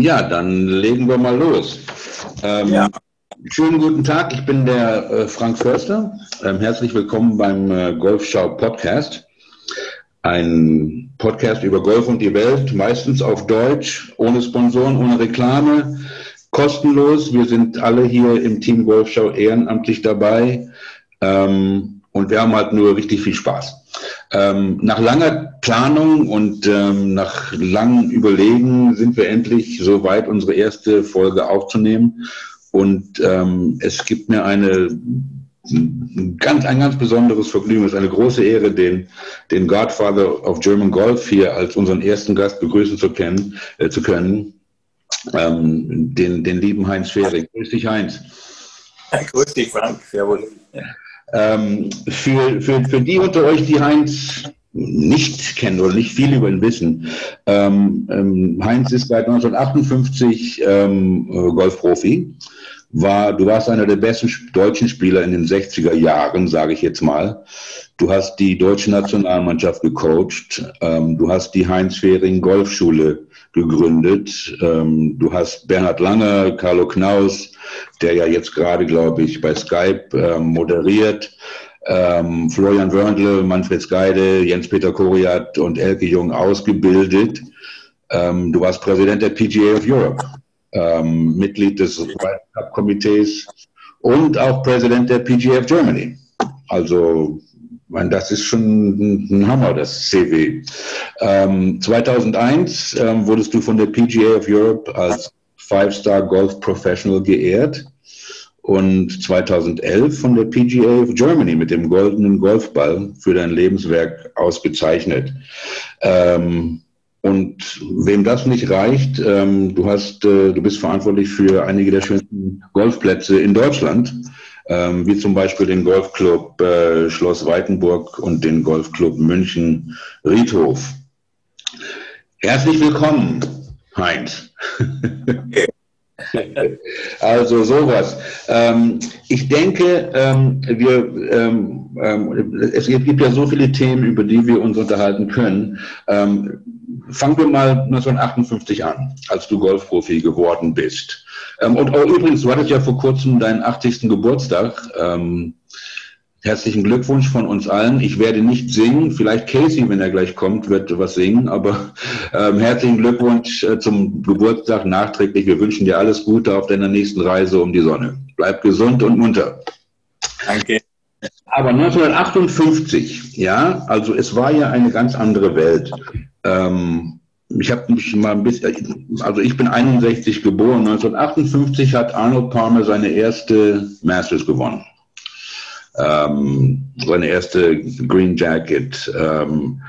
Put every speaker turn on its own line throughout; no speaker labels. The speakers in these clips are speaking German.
Ja, dann legen wir mal los. Ähm, ja. Schönen guten Tag, ich bin der äh, Frank Förster. Ähm, herzlich willkommen beim äh, Golfschau Podcast. Ein Podcast über Golf und die Welt, meistens auf Deutsch, ohne Sponsoren, ohne Reklame, kostenlos. Wir sind alle hier im Team Golfschau ehrenamtlich dabei. Ähm, und wir haben halt nur richtig viel Spaß. Ähm, nach langer Planung und ähm, nach langem Überlegen sind wir endlich so weit, unsere erste Folge aufzunehmen. Und ähm, es gibt mir eine ganz, ein ganz besonderes Vergnügen, es ist eine große Ehre, den, den Godfather of German Golf hier als unseren ersten Gast begrüßen zu, kennen, äh, zu können, ähm, den, den lieben Heinz Fehring. Grüß dich, Heinz.
Grüß dich, Frank. Servus.
Ähm, für, für, für die unter euch, die Heinz nicht kennen oder nicht viel über ihn wissen, ähm, ähm, Heinz ist seit 1958 ähm, äh, Golfprofi. War, du warst einer der besten deutschen Spieler in den 60er Jahren, sage ich jetzt mal. Du hast die deutsche Nationalmannschaft gecoacht. Ähm, du hast die Heinz-Fehring Golfschule gegründet. Ähm, du hast Bernhard Lange, Carlo Knaus, der ja jetzt gerade, glaube ich, bei Skype ähm, moderiert. Ähm, Florian Wörndle, Manfred Skeide, Jens-Peter Koriat und Elke Jung ausgebildet. Ähm, du warst Präsident der PGA of Europe, ähm, Mitglied des World Cup Komitees und auch Präsident der PGA of Germany. Also meine, das ist schon ein Hammer, das CW. Ähm, 2001 ähm, wurdest du von der PGA of Europe als Five-Star Golf Professional geehrt und 2011 von der PGA of Germany mit dem goldenen Golfball für dein Lebenswerk ausgezeichnet. Ähm, und wem das nicht reicht, ähm, du hast, äh, du bist verantwortlich für einige der schönsten Golfplätze in Deutschland ähm, wie zum Beispiel den Golfclub äh, Schloss Weitenburg und den Golfclub München Riedhof. Herzlich willkommen, Heinz. also sowas. Ähm, ich denke, ähm, wir, ähm, ähm, es gibt ja so viele Themen, über die wir uns unterhalten können. Fangen wir mal 1958 an, als du Golfprofi geworden bist. Ähm, und oh, übrigens, du hattest ja vor kurzem deinen 80. Geburtstag. Ähm, herzlichen Glückwunsch von uns allen. Ich werde nicht singen. Vielleicht Casey, wenn er gleich kommt, wird was singen. Aber ähm, herzlichen Glückwunsch äh, zum Geburtstag nachträglich. Wir wünschen dir alles Gute auf deiner nächsten Reise um die Sonne. Bleib gesund und munter.
Danke.
Aber 1958, ja, also es war ja eine ganz andere Welt. Ähm, ich habe mich mal ein bisschen, also ich bin 61 geboren. 1958 hat Arnold Palmer seine erste Masters gewonnen. Ähm, seine erste Green Jacket. Ähm,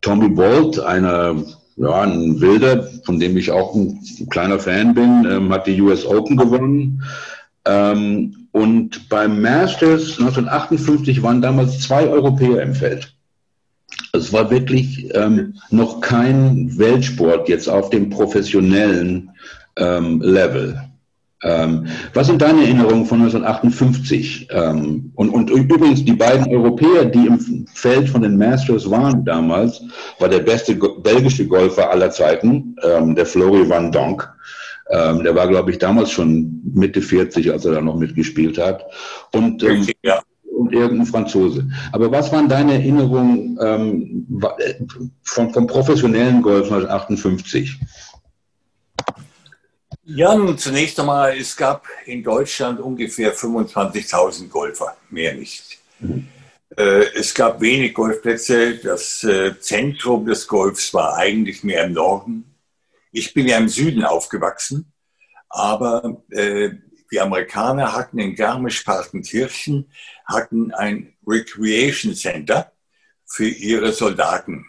Tommy Bolt, einer, ja, ein Wilder, von dem ich auch ein kleiner Fan bin, ähm, hat die US Open gewonnen. Ähm, und beim Masters 1958 waren damals zwei Europäer im Feld. Es war wirklich ähm, noch kein Weltsport jetzt auf dem professionellen ähm, Level. Ähm, was sind deine Erinnerungen von 1958? Ähm, und, und übrigens, die beiden Europäer, die im Feld von den Masters waren damals, war der beste belgische Golfer aller Zeiten, ähm, der Flory van Donk. Ähm, der war, glaube ich, damals schon Mitte 40, als er da noch mitgespielt hat. Und ähm, ja und irgendein Franzose. Aber was waren deine Erinnerungen ähm, vom, vom professionellen Golf 1958?
Ja, nun zunächst einmal, es gab in Deutschland ungefähr 25.000 Golfer, mehr nicht. Mhm. Äh, es gab wenig Golfplätze. Das äh, Zentrum des Golfs war eigentlich mehr im Norden. Ich bin ja im Süden aufgewachsen, aber äh, die Amerikaner hatten in Garmisch-Partenkirchen hatten ein Recreation Center für ihre Soldaten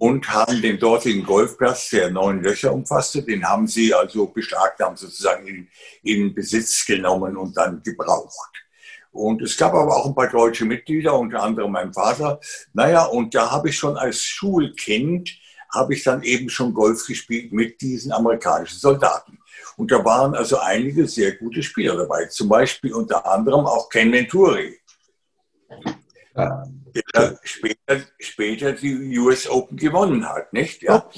und haben den dortigen Golfplatz, der neun Löcher umfasste, den haben sie also beschlagt, haben sozusagen in, in Besitz genommen und dann gebraucht. Und es gab aber auch ein paar deutsche Mitglieder, unter anderem mein Vater. Naja, und da habe ich schon als Schulkind, habe ich dann eben schon Golf gespielt mit diesen amerikanischen Soldaten. Und da waren also einige sehr gute Spieler dabei. Zum Beispiel unter anderem auch Ken Venturi. ja. der später, später die US Open gewonnen hat, nicht? Ja.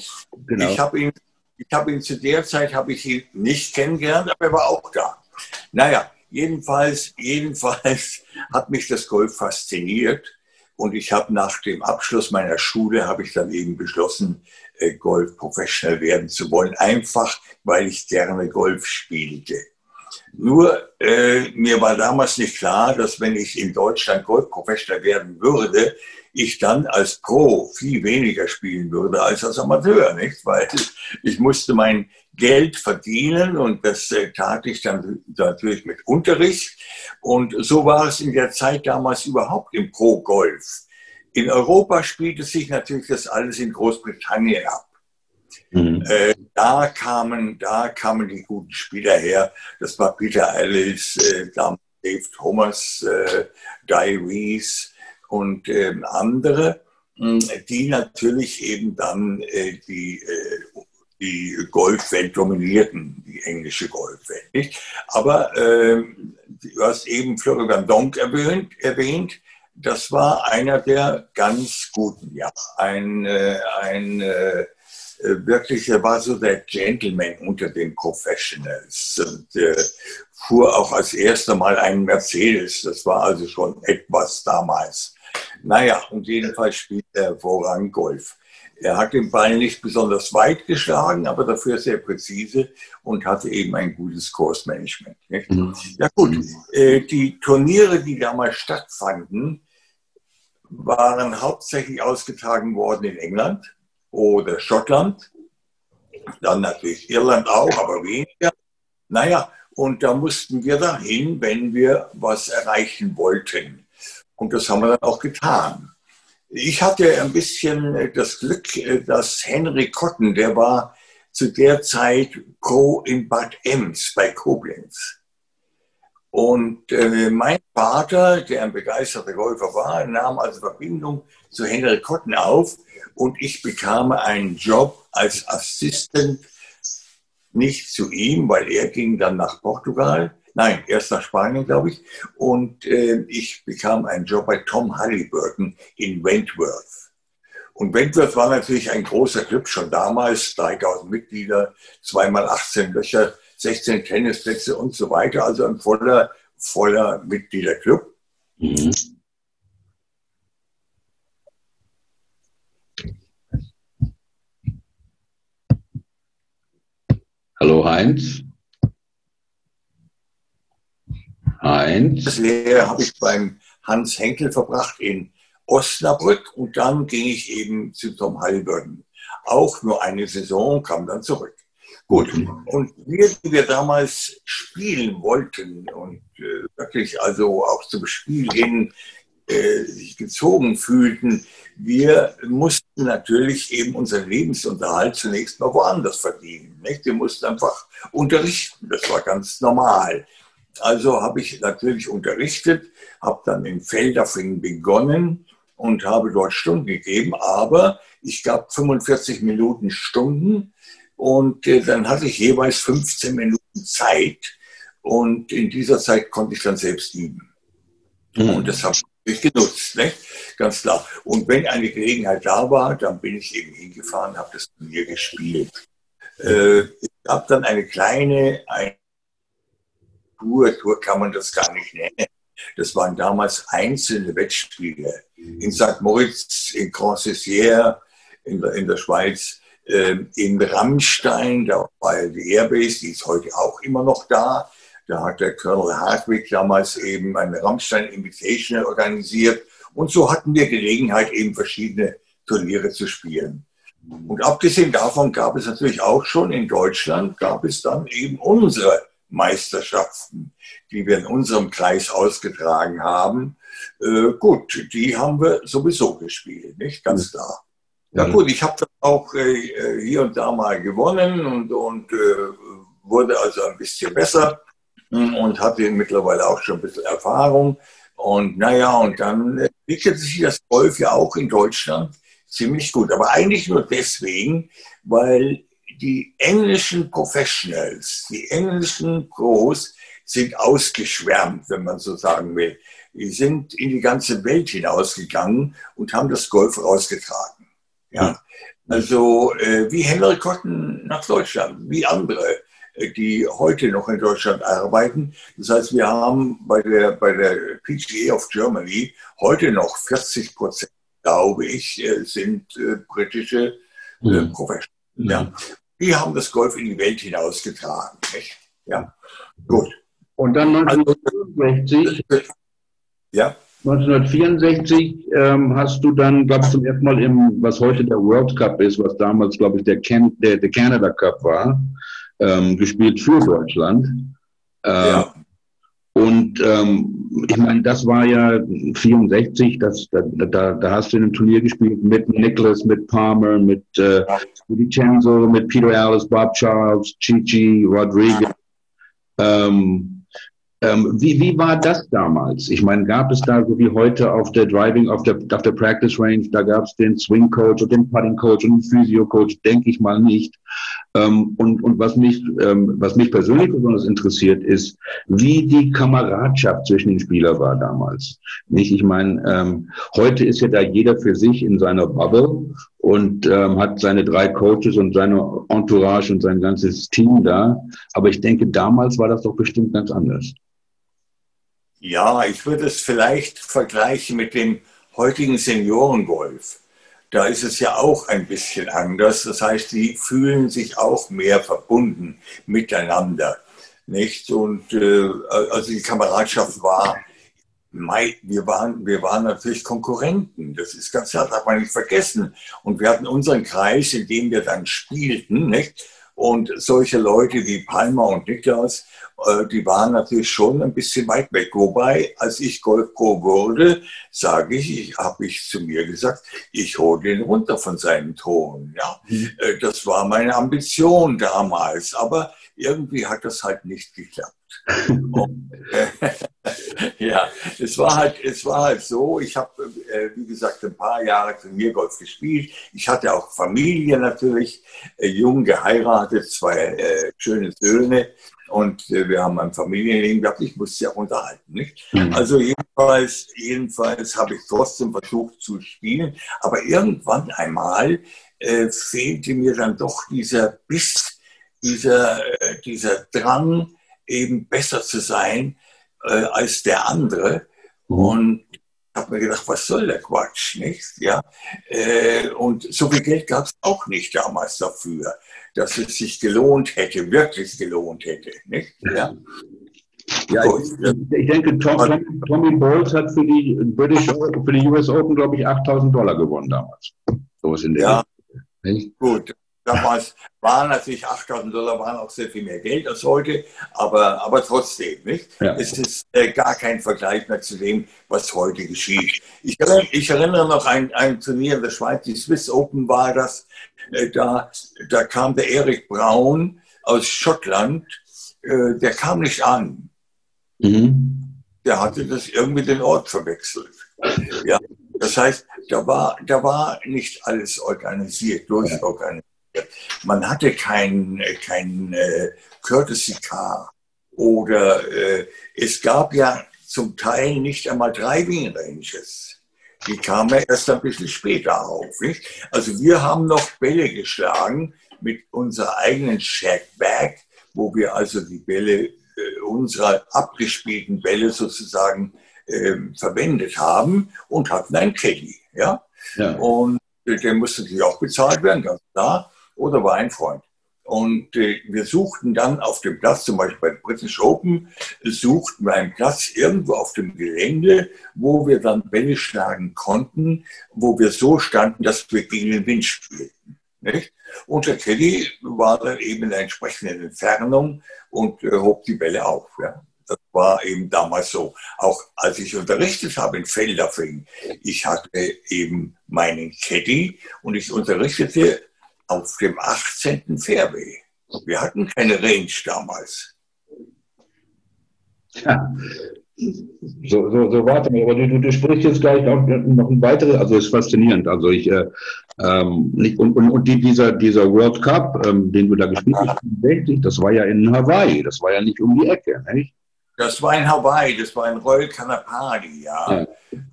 Genau. Ich habe ihn, ich habe ihn zu der Zeit habe ich ihn nicht kennengelernt, aber er war auch da. Naja, jedenfalls, jedenfalls hat mich das Golf fasziniert und ich habe nach dem Abschluss meiner Schule habe ich dann eben beschlossen, äh, Golf professionell werden zu wollen, einfach weil ich gerne Golf spielte. Nur äh, mir war damals nicht klar, dass wenn ich in Deutschland Golf professionell werden würde, ich dann als Pro viel weniger spielen würde als als Amateur, nicht? Weil ich musste mein Geld verdienen und das äh, tat ich dann natürlich mit Unterricht. Und so war es in der Zeit damals überhaupt im Pro-Golf. In Europa spielte sich natürlich das alles in Großbritannien ab. Mhm. Äh, da, kamen, da kamen die guten Spieler her. Das war Peter Ellis, äh, Dave Thomas, äh, Guy Rees und ähm, andere, die natürlich eben dann äh, die äh, die Golfwelt dominierten, die englische Golfwelt. Nicht? Aber äh, du hast eben Florian Donk erwähnt, erwähnt, das war einer der ganz guten, ja, ein, äh, ein äh, wirklich, er war so der Gentleman unter den Professionals und äh, fuhr auch als erster Mal einen Mercedes. Das war also schon etwas damals. Naja, und jedenfalls spielt er hervorragend Golf. Er hat den Ball nicht besonders weit geschlagen, aber dafür sehr präzise und hatte eben ein gutes Kursmanagement. Mhm. Ja gut, äh, die Turniere, die damals stattfanden, waren hauptsächlich ausgetragen worden in England oder Schottland, dann natürlich Irland auch, aber weniger. Naja, und da mussten wir dahin, wenn wir was erreichen wollten. Und das haben wir dann auch getan. Ich hatte ein bisschen äh, das Glück, äh, dass Henry Cotton, der war zu der Zeit Pro in Bad Ems bei Koblenz. Und äh, mein Vater, der ein begeisterter Golfer war, nahm also Verbindung zu Henry Cotton auf und ich bekam einen Job als Assistent, nicht zu ihm, weil er ging dann nach Portugal, Nein, erst nach Spanien, glaube ich. Und äh, ich bekam einen Job bei Tom Halliburton in Wentworth. Und Wentworth war natürlich ein großer Club, schon damals, 3000 Mitglieder, zweimal 18 Löcher, 16 Tennisplätze und so weiter. Also ein voller, voller Mitgliederclub. Mhm.
Hallo Heinz.
Heinz. Das Lehre habe ich beim Hans Henkel verbracht in Osnabrück und dann ging ich eben zu Tom Halliburton. Auch nur eine Saison, kam dann zurück. Gut, und wir, die wir damals spielen wollten und äh, wirklich also auch zum Spiel hin äh, sich gezogen fühlten, wir mussten natürlich eben unseren Lebensunterhalt zunächst mal woanders verdienen. Nicht? Wir mussten einfach unterrichten, das war ganz normal. Also habe ich natürlich unterrichtet, habe dann in Feldafing begonnen und habe dort Stunden gegeben, aber ich gab 45 Minuten Stunden und äh, dann hatte ich jeweils 15 Minuten Zeit und in dieser Zeit konnte ich dann selbst üben. Mhm. Und das habe ich genutzt, ne? ganz klar. Und wenn eine Gelegenheit da war, dann bin ich eben hingefahren, habe das Turnier gespielt. Äh, ich habe dann eine kleine, eine Tour, Tour kann man das gar nicht nennen. Das waren damals einzelne Wettspiele. In St. Moritz, in Grand in in der Schweiz, äh, in Rammstein, da war die Airbase, die ist heute auch immer noch da. Da hat der Colonel Hartwig damals eben eine Rammstein Invitation organisiert. Und so hatten wir Gelegenheit, eben verschiedene Turniere zu spielen. Und abgesehen davon gab es natürlich auch schon in Deutschland, gab es dann eben unsere Meisterschaften, die wir in unserem Kreis ausgetragen haben. Äh, gut, die haben wir sowieso gespielt, nicht? Ganz klar. Ja gut, ich habe das auch äh, hier und da mal gewonnen und, und äh, wurde also ein bisschen besser hm, und hatte mittlerweile auch schon ein bisschen Erfahrung. Und naja, und dann entwickelte sich das Golf ja auch in Deutschland ziemlich gut. Aber eigentlich nur deswegen, weil die englischen Professionals, die englischen Pros sind ausgeschwärmt, wenn man so sagen will. die sind in die ganze Welt hinausgegangen und haben das Golf rausgetragen. Ja. Also äh, wie Henry Cotton nach Deutschland, wie andere, äh, die heute noch in Deutschland arbeiten. Das heißt, wir haben bei der, bei der PGA of Germany heute noch 40 Prozent, glaube ich, äh, sind äh, britische äh, mhm. Professionals. Ja. Die haben das Golf in die Welt hinausgetragen. Nicht? Ja, gut.
Und dann 1964, also, ja. 1964 ähm, hast du dann, glaube ich, zum ersten Mal im, was heute der World Cup ist, was damals, glaube ich, der, Can der, der Canada Cup war, ähm, gespielt für Deutschland. Äh, ja. Und ähm, ich meine, das war ja 64, das, da, da, da hast du in einem Turnier gespielt mit Nicholas, mit Palmer, mit äh, Vincenzo, mit Peter Alice, Bob Charles, Chichi, Rodriguez. Ähm, ähm, wie, wie war das damals? Ich meine, gab es da so wie heute auf der Driving, auf der, auf der Practice Range, da gab es den Swing Coach und den Putting Coach und den Physio Coach, denke ich mal nicht. Ähm, und, und was mich, ähm, was mich persönlich besonders interessiert, ist, wie die Kameradschaft zwischen den Spielern war damals. Nicht? Ich meine, ähm, heute ist ja da jeder für sich in seiner Bubble und ähm, hat seine drei Coaches und seine Entourage und sein ganzes Team da. Aber ich denke, damals war das doch bestimmt ganz anders.
Ja, ich würde es vielleicht vergleichen mit dem heutigen Seniorengolf. Da ist es ja auch ein bisschen anders. Das heißt, die fühlen sich auch mehr verbunden miteinander. Nicht? Und äh, also die Kameradschaft war, wir waren, wir waren natürlich Konkurrenten. Das ist ganz klar, darf man nicht vergessen. Und wir hatten unseren Kreis, in dem wir dann spielten. Nicht? Und solche Leute wie Palmer und Niklas, die waren natürlich schon ein bisschen weit weg. Wobei, als ich Golf Pro wurde, sage ich, ich habe ich zu mir gesagt, ich hole den runter von seinem Thron. Ja, mhm. Äh, das war meine Ambition damals. Aber irgendwie hat das halt nicht geklappt. Und, äh, ja, es war halt, es war halt so. Ich habe, äh, wie gesagt, ein paar Jahre Turniergolf gespielt. Ich hatte auch Familie natürlich, äh, jung geheiratet, zwei äh, schöne Söhne und äh, wir haben ein Familienleben gehabt. Ich musste ja unterhalten, nicht? Mhm. Also jedenfalls, jedenfalls habe ich trotzdem versucht zu spielen, aber irgendwann einmal äh, fehlte mir dann doch dieser Biss, dieser, dieser Drang eben besser zu sein äh, als der andere. Mhm. Und ich habe mir gedacht, was soll der Quatsch, nicht? Ja? Äh, und so viel Geld gab es auch nicht damals dafür, dass es sich gelohnt hätte, wirklich gelohnt hätte, nicht? Ja.
Ja, ich, ich, denke, Tom, Tom, Tommy Bowles hat für die British für die US Open, glaube ich, 8000 Dollar gewonnen damals.
So in der ja, gut. Damals waren natürlich 8000 Dollar waren auch sehr viel mehr Geld als heute, aber, aber trotzdem, nicht? Ja. Es ist äh, gar kein Vergleich mehr zu dem, was heute geschieht. Ich erinnere, ich erinnere noch ein, ein Turnier in der Schweiz, die Swiss Open war das, äh, da, da kam der Erik Braun aus Schottland, äh, der kam nicht an. Mhm. Der hatte das irgendwie den Ort verwechselt. Ja. Das heißt, da war, da war nicht alles organisiert, durchorganisiert. Man hatte kein, kein äh, Courtesy Car oder äh, es gab ja zum Teil nicht einmal Driving Ranges. Die kamen erst ein bisschen später auf. Nicht? Also wir haben noch Bälle geschlagen mit unserer eigenen Shackbag, wo wir also die Bälle, äh, unserer abgespielten Bälle sozusagen äh, verwendet haben und hatten ein Caddy. Ja? ja. Und der musste natürlich auch bezahlt werden, ganz klar oder war ein Freund. Und äh, wir suchten dann auf dem Platz, zum Beispiel bei British Open, suchten wir einen Platz irgendwo auf dem Gelände, wo wir dann Bälle schlagen konnten, wo wir so standen, dass wir gegen den Wind spielten. Nicht? Und der Caddy war dann eben in der entsprechenden Entfernung und äh, hob die Bälle auf. Ja. Das war eben damals so. Auch als ich unterrichtet habe in Felderfing, ich hatte eben meinen Caddy und ich unterrichtete auf dem 18. Fairway. Wir hatten keine Range damals.
Ja. So, so, so warte mal, aber du, du sprichst jetzt gleich noch, noch ein weiteres, also ist faszinierend. Also ich äh, ähm, nicht, und, und, und die, dieser, dieser World Cup, ähm, den du da gespielt hast, das war ja in Hawaii, das war ja nicht um die Ecke, nicht?
Das war in Hawaii, das war in Royal Kanapali, ja. ja.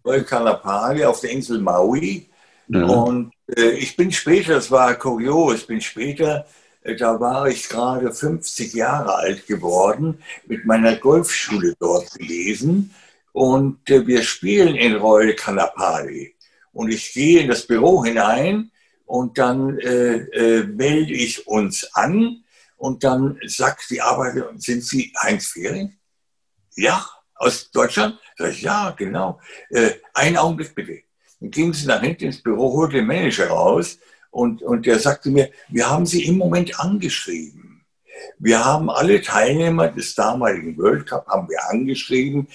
Royal Kanapali auf der Insel Maui. Ja. Und ich bin später, das war kurios, ich bin später, äh, da war ich gerade 50 Jahre alt geworden, mit meiner Golfschule dort gewesen. Und äh, wir spielen in Royal Kanapali. Und ich gehe in das Büro hinein und dann äh, äh, melde ich uns an und dann sagt die Arbeiterin, sind Sie Heinz Fehring? Ja, aus Deutschland? Sag ich, ja, genau. Äh, einen Augenblick bitte. Dann gingen sie nach hinten ins Büro, holte den Manager raus und, und der sagte mir, wir haben Sie im Moment angeschrieben. Wir haben alle Teilnehmer des damaligen World Cup haben wir angeschrieben,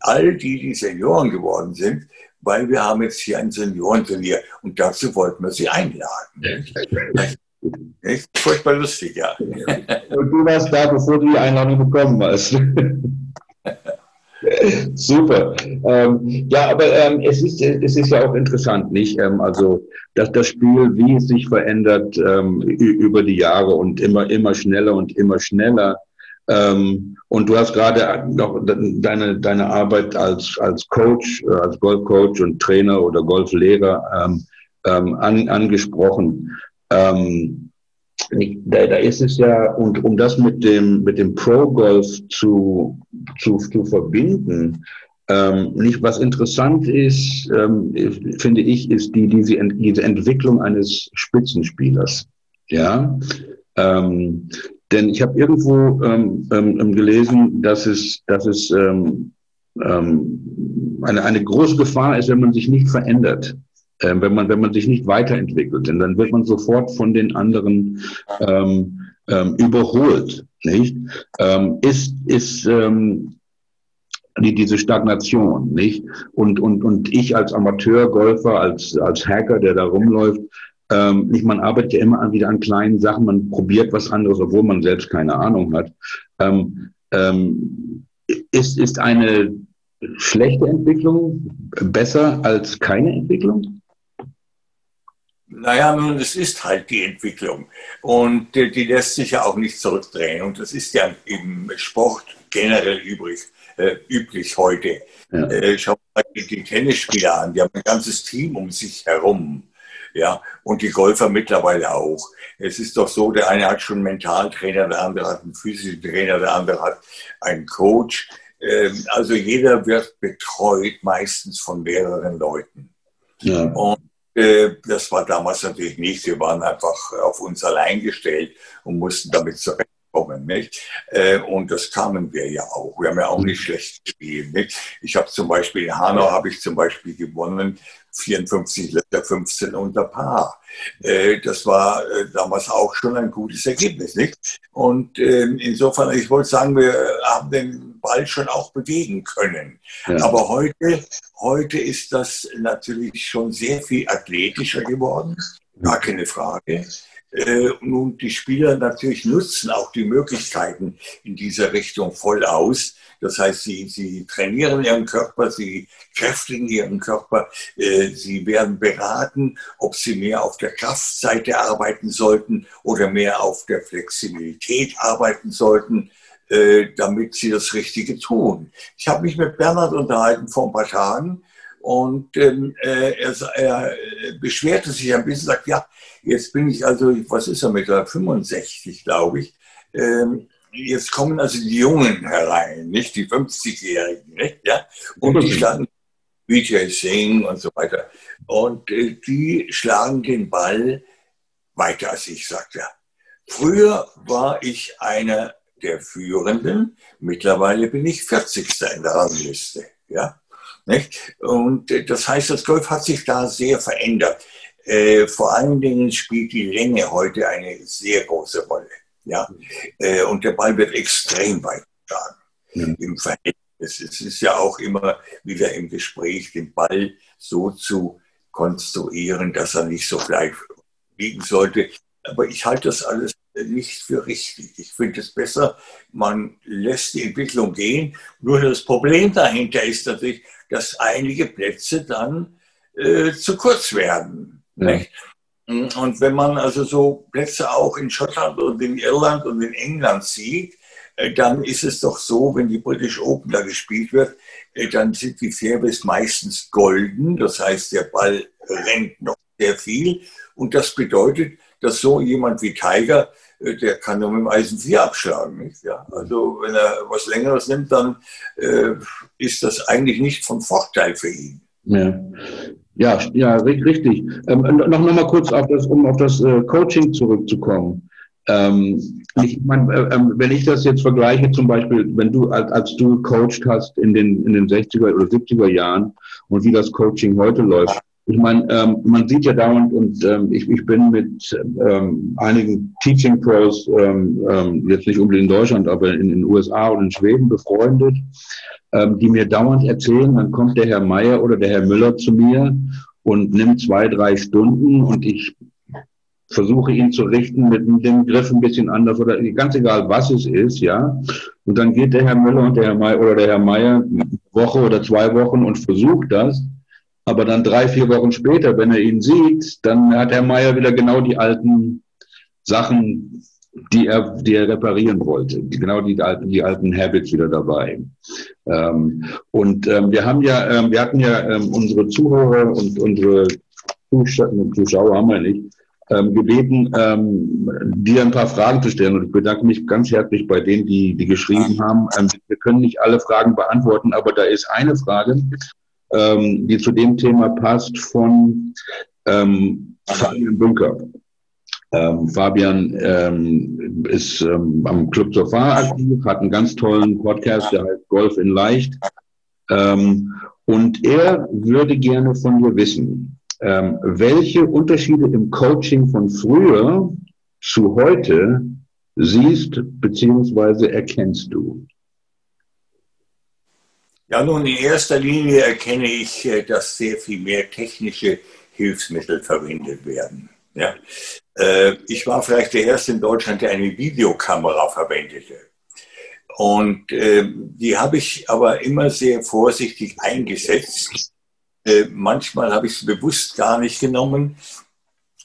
all die, die Senioren geworden sind, weil wir haben jetzt hier ein Seniorenturnier und dazu wollten wir sie einladen. Echt furchtbar lustig, ja.
Und du warst da, bevor du die Einladung bekommen hast. Super. Ähm, ja, aber ähm, es, ist, es ist ja auch interessant, nicht? Ähm, also, dass das Spiel, wie es sich verändert ähm, über die Jahre und immer, immer schneller und immer schneller. Ähm, und du hast gerade noch deine, deine Arbeit als, als Coach, äh, als Golfcoach und Trainer oder Golflehrer ähm, ähm, an, angesprochen. Ähm, da, da ist es ja, und um das mit dem, mit dem Pro-Golf zu, zu, zu verbinden, ähm, nicht was interessant ist, ähm, finde ich, ist die, diese, diese Entwicklung eines Spitzenspielers. Ja, ähm, denn ich habe irgendwo ähm, ähm, gelesen, dass es, dass es ähm, ähm, eine, eine große Gefahr ist, wenn man sich nicht verändert, äh, wenn, man, wenn man sich nicht weiterentwickelt. Denn dann wird man sofort von den anderen ähm, ähm, überholt. Nicht? Ähm, ist ist ähm, die, diese Stagnation, nicht? Und, und, und ich als Amateurgolfer, als, als Hacker, der da rumläuft, ähm, nicht, man arbeitet ja immer wieder an kleinen Sachen, man probiert was anderes, obwohl man selbst keine Ahnung hat. Ähm, ähm, ist, ist eine schlechte Entwicklung besser als keine Entwicklung?
Naja, nun, es ist halt die Entwicklung. Und äh, die lässt sich ja auch nicht zurückdrehen. Und das ist ja im Sport generell übrig, äh, üblich heute. Ja. Äh, schau mal die Tennisspieler an, die haben ein ganzes Team um sich herum. Ja, und die Golfer mittlerweile auch. Es ist doch so, der eine hat schon einen Mentaltrainer, der andere hat einen physischen Trainer, der andere hat einen Coach. Ähm, also jeder wird betreut meistens von mehreren Leuten. Ja. Und das war damals natürlich nicht. Wir waren einfach auf uns allein gestellt und mussten damit zurechtkommen. Nicht? Äh, und das kamen wir ja auch. Wir haben ja auch nicht schlecht gespielt. Nicht? Ich habe zum Beispiel in Hanau habe ich zum Beispiel gewonnen 54 Liter 15 unter Paar. Äh, das war äh, damals auch schon ein gutes Ergebnis. Nicht? Und ähm, insofern, ich wollte sagen, wir haben den Ball schon auch bewegen können. Ja. Aber heute, heute ist das natürlich schon sehr viel athletischer geworden, gar keine Frage. Äh, nun, die Spieler natürlich nutzen auch die Möglichkeiten in dieser Richtung voll aus. Das heißt, sie, sie trainieren ihren Körper, sie kräftigen ihren Körper, äh, sie werden beraten, ob sie mehr auf der Kraftseite arbeiten sollten oder mehr auf der Flexibilität arbeiten sollten äh, damit sie das Richtige tun. Ich habe mich mit Bernhard unterhalten vor ein paar Tagen und ähm, äh, er, er, beschwerte sich ein bisschen, sagt, ja, jetzt bin ich also, was ist er mit 65, glaube ich. Ähm, jetzt kommen also die Jungen herein, nicht die 50-Jährigen, nicht? Ja? Und die schlagen Vijay Singh und so weiter. Und äh, die schlagen den Ball weiter als ich, sagt er. Früher war ich einer der Führenden, mittlerweile bin ich 40. in der Rangliste. Ja? Nicht? Und äh, das heißt, das Golf hat sich da sehr verändert. Äh, vor allen Dingen spielt die Länge heute eine sehr große Rolle. Ja? Äh, und der Ball wird extrem weit geschlagen mhm. im Verhältnis. Es ist ja auch immer wieder im Gespräch, den Ball so zu konstruieren, dass er nicht so gleich liegen sollte. Aber ich halte das alles nicht für richtig. Ich finde es besser, man lässt die Entwicklung gehen. Nur das Problem dahinter ist natürlich, dass einige Plätze dann äh, zu kurz werden. Ja. Und wenn man also so Plätze auch in Schottland und in Irland und in England sieht, äh, dann ist es doch so, wenn die British Open da gespielt wird, äh, dann sind die Fairways meistens golden. Das heißt, der Ball rennt noch sehr viel. Und das bedeutet, dass so jemand wie Tiger, der kann nur mit dem Eisen 4 abschlagen. Nicht? Ja, also wenn er was Längeres nimmt, dann äh, ist das eigentlich nicht von Vorteil für ihn.
Ja. Ja, ja, richtig. Ähm, noch, noch mal kurz auf das, um auf das äh, Coaching zurückzukommen. Ähm, ich mein, äh, äh, wenn ich das jetzt vergleiche, zum Beispiel, wenn du, als, als du gecoacht hast in den, in den 60er oder 70er Jahren und wie das Coaching heute läuft, ich meine, ähm, man sieht ja dauernd und ähm, ich, ich bin mit ähm, einigen Teaching Pros, ähm, ähm, jetzt nicht unbedingt in Deutschland, aber in den USA und in Schweden befreundet, ähm, die mir dauernd erzählen, dann kommt der Herr Meier oder der Herr Müller zu mir und nimmt zwei, drei Stunden und ich versuche ihn zu richten mit dem Griff ein bisschen anders oder ganz egal, was es ist, ja. Und dann geht der Herr Müller und der Herr Meier oder der Herr Meier Woche oder zwei Wochen und versucht das aber dann drei, vier Wochen später, wenn er ihn sieht, dann hat Herr Meier wieder genau die alten Sachen, die er, die er reparieren wollte. Genau die alten, die alten Habits wieder dabei. Ähm, und ähm, wir haben ja, ähm, wir hatten ja ähm, unsere Zuhörer und unsere Zuschauer, Zuschauer haben wir nicht, ähm, gebeten, ähm, dir ein paar Fragen zu stellen. Und ich bedanke mich ganz herzlich bei denen, die, die geschrieben haben. Wir können nicht alle Fragen beantworten, aber da ist eine Frage, ähm, die zu dem Thema passt, von ähm, Fabian Bunker. Ähm, Fabian ähm, ist ähm, am Club zur Fahr aktiv, hat einen ganz tollen Podcast, der heißt Golf in Leicht. Ähm, und er würde gerne von dir wissen, ähm, welche Unterschiede im Coaching von früher zu heute siehst bzw. erkennst du?
Ja, nun in erster Linie erkenne ich, äh, dass sehr viel mehr technische Hilfsmittel verwendet werden. Ja. Äh, ich war vielleicht der Erste in Deutschland, der eine Videokamera verwendete. Und äh, die habe ich aber immer sehr vorsichtig eingesetzt. Manchmal habe ich sie bewusst gar nicht genommen.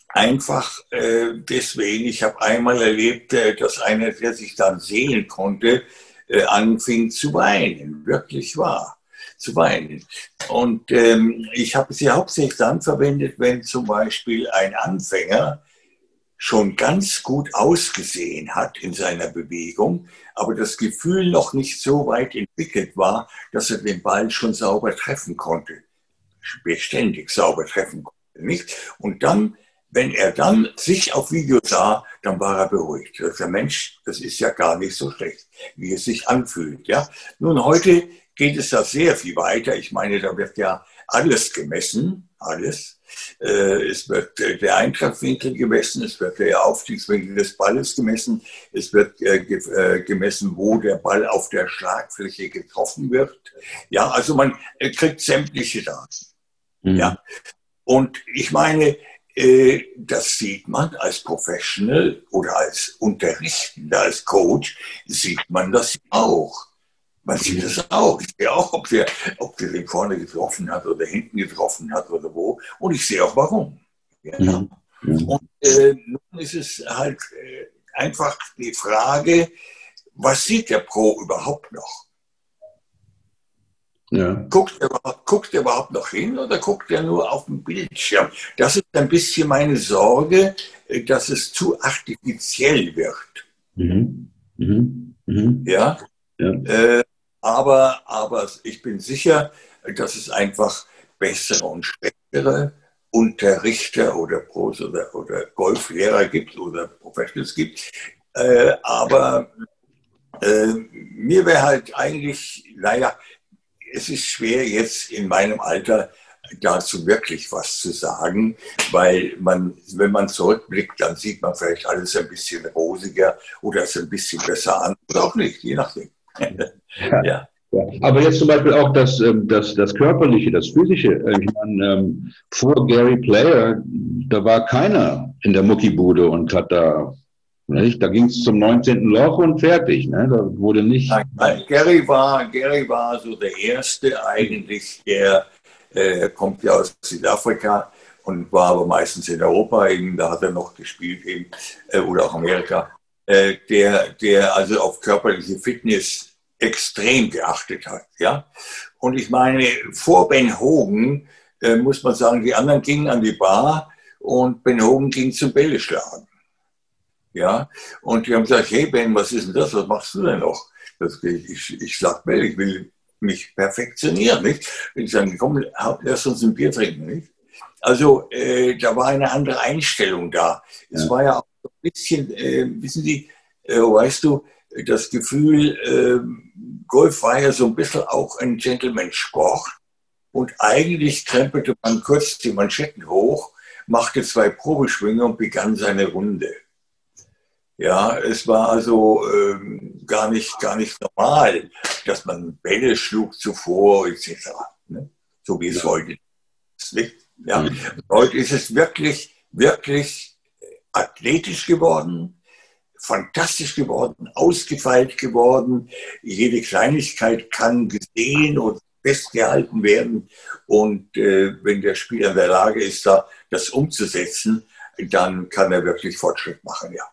Einfach deswegen, ich habe einmal erlebt, dass einer, der sich dann sehen konnte, äh, anfing zu weinen, wirklich wahr, zu weinen. Und ähm, ich habe sie hauptsächlich dann verwendet, wenn zum Beispiel ein Anfänger schon ganz gut ausgesehen hat in seiner Bewegung, aber das Gefühl noch nicht so weit entwickelt war, dass er den Ball schon sauber treffen konnte, beständig sauber treffen konnte. Nicht? Und dann wenn er dann sich auf Video sah, dann war er beruhigt. Der Mensch, das ist ja gar nicht so schlecht, wie es sich anfühlt. Ja? Nun, heute geht es da sehr viel weiter. Ich meine, da wird ja alles gemessen, alles. Äh, es wird äh, der Eintreffwinkel gemessen, es wird der Aufstiegswinkel des Balles gemessen, es wird äh, gemessen, wo der Ball auf der Schlagfläche getroffen wird. Ja, also man kriegt sämtliche Daten. Mhm. Ja. Und ich meine, das sieht man als Professional oder als Unterrichtender, als Coach, sieht man das auch. Man sieht das auch. Ich sehe auch, ob der, ob der den vorne getroffen hat oder hinten getroffen hat oder wo. Und ich sehe auch warum. Ja. Mhm. Und äh, nun ist es halt äh, einfach die Frage, was sieht der Pro überhaupt noch? Ja. Guckt, er, guckt er überhaupt noch hin oder guckt er nur auf den Bildschirm? Das ist ein bisschen meine Sorge, äh, dass es zu artifiziell wird. Mhm. Mhm. Mhm. Ja. ja. Äh, aber, aber ich bin sicher, dass es einfach bessere und schlechtere Unterrichter oder Pros oder, oder Golflehrer gibt oder Professionals gibt. Äh, aber äh, mir wäre halt eigentlich, naja, es ist schwer jetzt in meinem Alter dazu wirklich was zu sagen, weil man, wenn man zurückblickt, dann sieht man vielleicht alles ein bisschen rosiger oder es ein bisschen besser an oder auch nicht, je nachdem.
ja. ja. Aber jetzt zum Beispiel auch das, ähm, das, das Körperliche, das Physische. Ich meine, ähm, vor Gary Player, da war keiner in der Muckibude und hat da nicht? Da ging es zum 19. Loch und fertig. Ne? Da wurde nicht.
Nein, Gary, war, Gary war so der Erste eigentlich, der äh, kommt ja aus Südafrika und war aber meistens in Europa eben, da hat er noch gespielt eben, äh, oder auch Amerika. äh, der, der also auf körperliche Fitness extrem geachtet hat. Ja? Und ich meine, vor Ben Hogan äh, muss man sagen, die anderen gingen an die Bar und Ben Hogan ging zum Bälleschlagen. Ja, und die haben gesagt, hey Ben, was ist denn das? Was machst du denn noch? Das, ich, ich sag Bell, ich will mich perfektionieren, nicht? Ich sage, komm, lass uns ein Bier trinken, nicht? Also äh, da war eine andere Einstellung da. Ja. Es war ja auch ein bisschen, äh, wissen Sie, äh, weißt du, das Gefühl, äh, Golf war ja so ein bisschen auch ein Gentleman-Sport. Und eigentlich krempelte man kurz die Manschetten hoch, machte zwei Probeschwünge und begann seine Runde. Ja, es war also ähm, gar, nicht, gar nicht normal, dass man Bälle schlug zuvor etc. Ne? So wie es ja. heute ist. Ja. Mhm. Heute ist es wirklich, wirklich athletisch geworden, fantastisch geworden, ausgefeilt geworden. Jede Kleinigkeit kann gesehen und festgehalten werden. Und äh, wenn der Spieler in der Lage ist, da das umzusetzen, dann kann er wirklich Fortschritt machen, ja.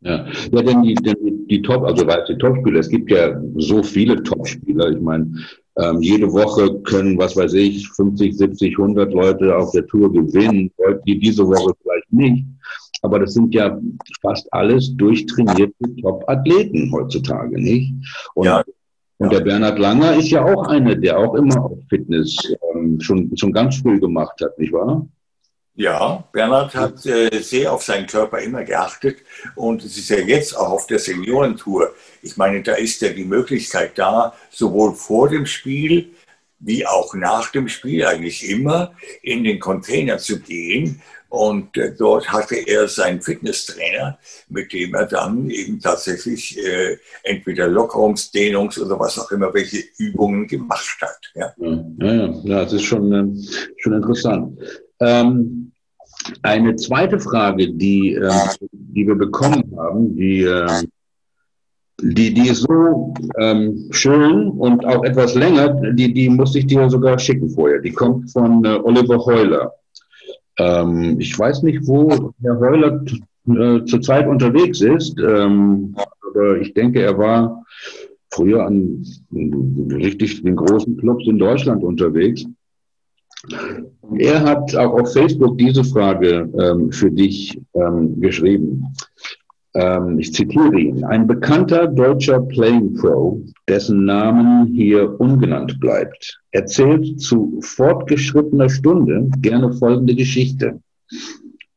Ja, ja denn, die, denn die Top, also weil die Topspieler, es gibt ja so viele Topspieler. Ich meine, ähm, jede Woche können, was weiß ich, 50, 70, 100 Leute auf der Tour gewinnen, Leute, die diese Woche vielleicht nicht. Aber das sind ja fast alles durchtrainierte Top-Athleten heutzutage, nicht? Und, ja. und der Bernhard Langer ist ja auch einer, der auch immer auf Fitness ähm, schon, schon ganz früh gemacht hat, nicht wahr?
Ja, Bernhard hat äh, sehr auf seinen Körper immer geachtet und es ist ja jetzt auch auf der Seniorentour. Ich meine, da ist ja die Möglichkeit da, sowohl vor dem Spiel wie auch nach dem Spiel eigentlich immer in den Container zu gehen. Und äh, dort hatte er seinen Fitnesstrainer, mit dem er dann eben tatsächlich äh, entweder Lockerungs-, Dehnungs- oder was auch immer, welche Übungen gemacht hat.
Ja, ja, ja, ja das ist schon, äh, schon interessant. Ähm, eine zweite Frage, die, äh, die wir bekommen haben, die, äh, die, die ist so ähm, schön und auch etwas länger, die, die musste ich dir sogar schicken vorher. Die kommt von äh, Oliver Heuler. Ähm, ich weiß nicht, wo Herr Heuler äh, zurzeit unterwegs ist, ähm, aber ich denke, er war früher an richtig den großen Clubs in Deutschland unterwegs. Er hat auch auf Facebook diese Frage ähm, für dich ähm, geschrieben. Ähm, ich zitiere ihn. Ein bekannter deutscher Playing Pro, dessen Namen hier ungenannt bleibt, erzählt zu fortgeschrittener Stunde gerne folgende Geschichte.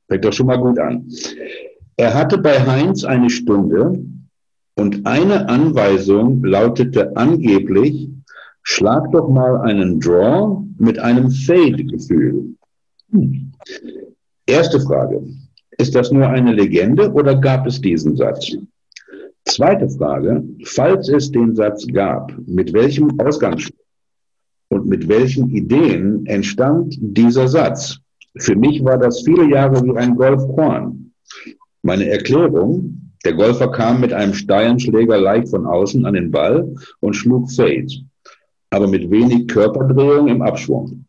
Fängt doch schon mal gut an. Er hatte bei Heinz eine Stunde und eine Anweisung lautete angeblich, Schlag doch mal einen Draw mit einem Fade-Gefühl. Hm. Erste Frage. Ist das nur eine Legende oder gab es diesen Satz? Zweite Frage. Falls es den Satz gab, mit welchem Ausgangsschluss und mit welchen Ideen entstand dieser Satz? Für mich war das viele Jahre wie ein Golfkorn. Meine Erklärung, der Golfer kam mit einem steilen Schläger leicht von außen an den Ball und schlug Fade aber mit wenig Körperdrehung im Abschwung.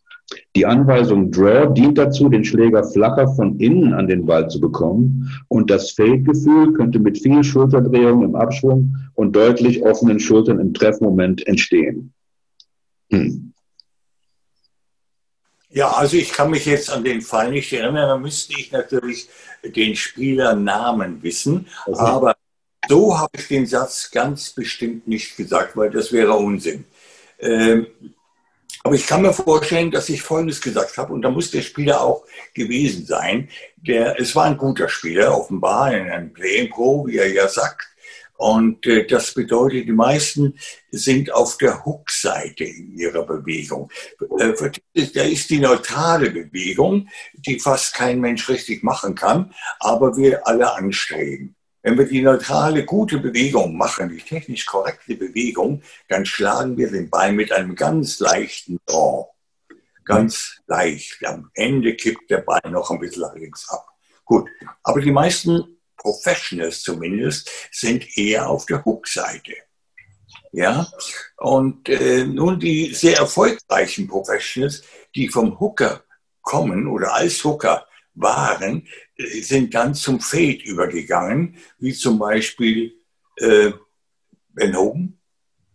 Die Anweisung Draw dient dazu, den Schläger flacher von innen an den Ball zu bekommen und das Fade-Gefühl könnte mit viel Schulterdrehung im Abschwung und deutlich offenen Schultern im Treffmoment entstehen. Hm.
Ja, also ich kann mich jetzt an den Fall nicht erinnern, da müsste ich natürlich den Spielernamen wissen, okay. aber so habe ich den Satz ganz bestimmt nicht gesagt, weil das wäre Unsinn. Ähm, aber ich kann mir vorstellen, dass ich Folgendes gesagt habe, und da muss der Spieler auch gewesen sein. Der, es war ein guter Spieler, offenbar, ein Play Pro, wie er ja sagt. Und äh, das bedeutet, die meisten sind auf der Hook-Seite in ihrer Bewegung. Äh, da ist die neutrale Bewegung, die fast kein Mensch richtig machen kann, aber wir alle anstreben. Wenn wir die neutrale, gute Bewegung machen, die technisch korrekte Bewegung, dann schlagen wir den Ball mit einem ganz leichten Draw. Ganz leicht. Am Ende kippt der Ball noch ein bisschen links ab. Gut. Aber die meisten Professionals zumindest sind eher auf der Hook-Seite. Ja, und äh, nun die sehr erfolgreichen Professionals, die vom Hooker kommen oder als Hooker waren, sind dann zum Fade übergegangen, wie zum Beispiel äh, Ben Hogan,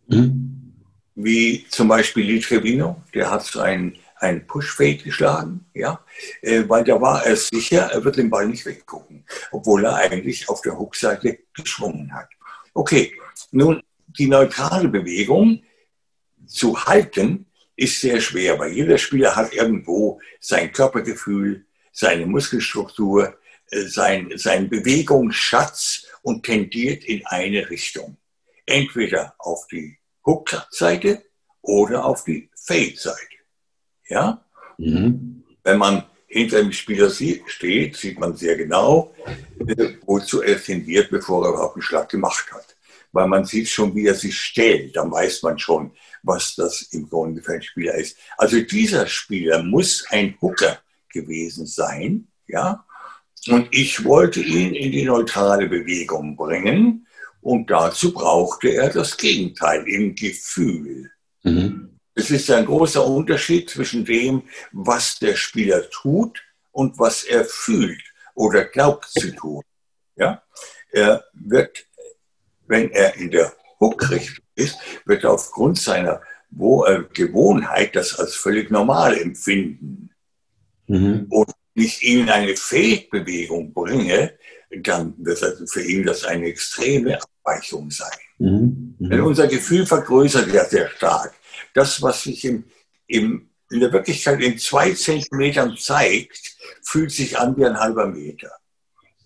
mhm. wie zum Beispiel Lee Trevino, der hat so einen, einen Push-Fade geschlagen, ja, äh, weil da war er sicher, er wird den Ball nicht weggucken, obwohl er eigentlich auf der Hookseite geschwungen hat. Okay, nun die neutrale Bewegung zu halten, ist sehr schwer, weil jeder Spieler hat irgendwo sein Körpergefühl, seine Muskelstruktur, äh, sein, sein Bewegungsschatz und tendiert in eine Richtung. Entweder auf die Hook-Seite oder auf die Fade-Seite. Ja? Mhm. Wenn man hinter dem Spieler steht, sieht man sehr genau, äh, wozu er tendiert, bevor er überhaupt einen Schlag gemacht hat. Weil man sieht schon, wie er sich stellt. Dann weiß man schon, was das im Grunde für ein Spieler ist. Also dieser Spieler muss ein Hooker gewesen sein, ja. Und ich wollte ihn in die neutrale Bewegung bringen und dazu brauchte er das Gegenteil im Gefühl. Mhm. Es ist ein großer Unterschied zwischen dem, was der Spieler tut und was er fühlt oder glaubt zu tun. Ja? Er wird, wenn er in der Hookrichtung ist, wird er aufgrund seiner Gewohnheit das als völlig normal empfinden. Mhm. Und ich ihn eine Fehlbewegung bringe, dann wird das für ihn das eine extreme Abweichung sein. Mhm. Mhm. Denn unser Gefühl vergrößert ja sehr stark. Das, was sich im, im, in der Wirklichkeit in zwei Zentimetern zeigt, fühlt sich an wie ein halber Meter.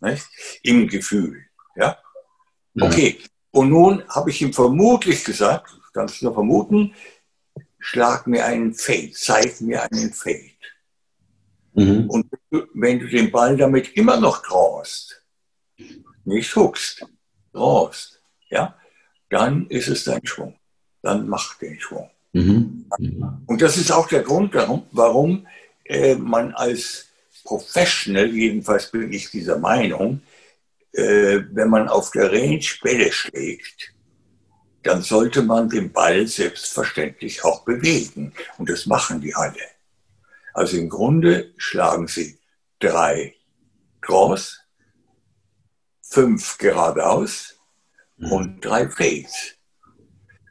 Nicht? Im Gefühl. Ja? Okay. Und nun habe ich ihm vermutlich gesagt, kannst du nur vermuten, schlag mir einen Fade, zeig mir einen Fade. Mhm. Und wenn du den Ball damit immer noch traust, nicht huckst, traust, ja, dann ist es dein Schwung. Dann mach den Schwung. Mhm. Und das ist auch der Grund, warum, warum äh, man als Professional, jedenfalls bin ich dieser Meinung, äh, wenn man auf der Range Bälle schlägt, dann sollte man den Ball selbstverständlich auch bewegen. Und das machen die alle. Also im Grunde schlagen sie drei Draws, fünf geradeaus mhm. und drei Fades.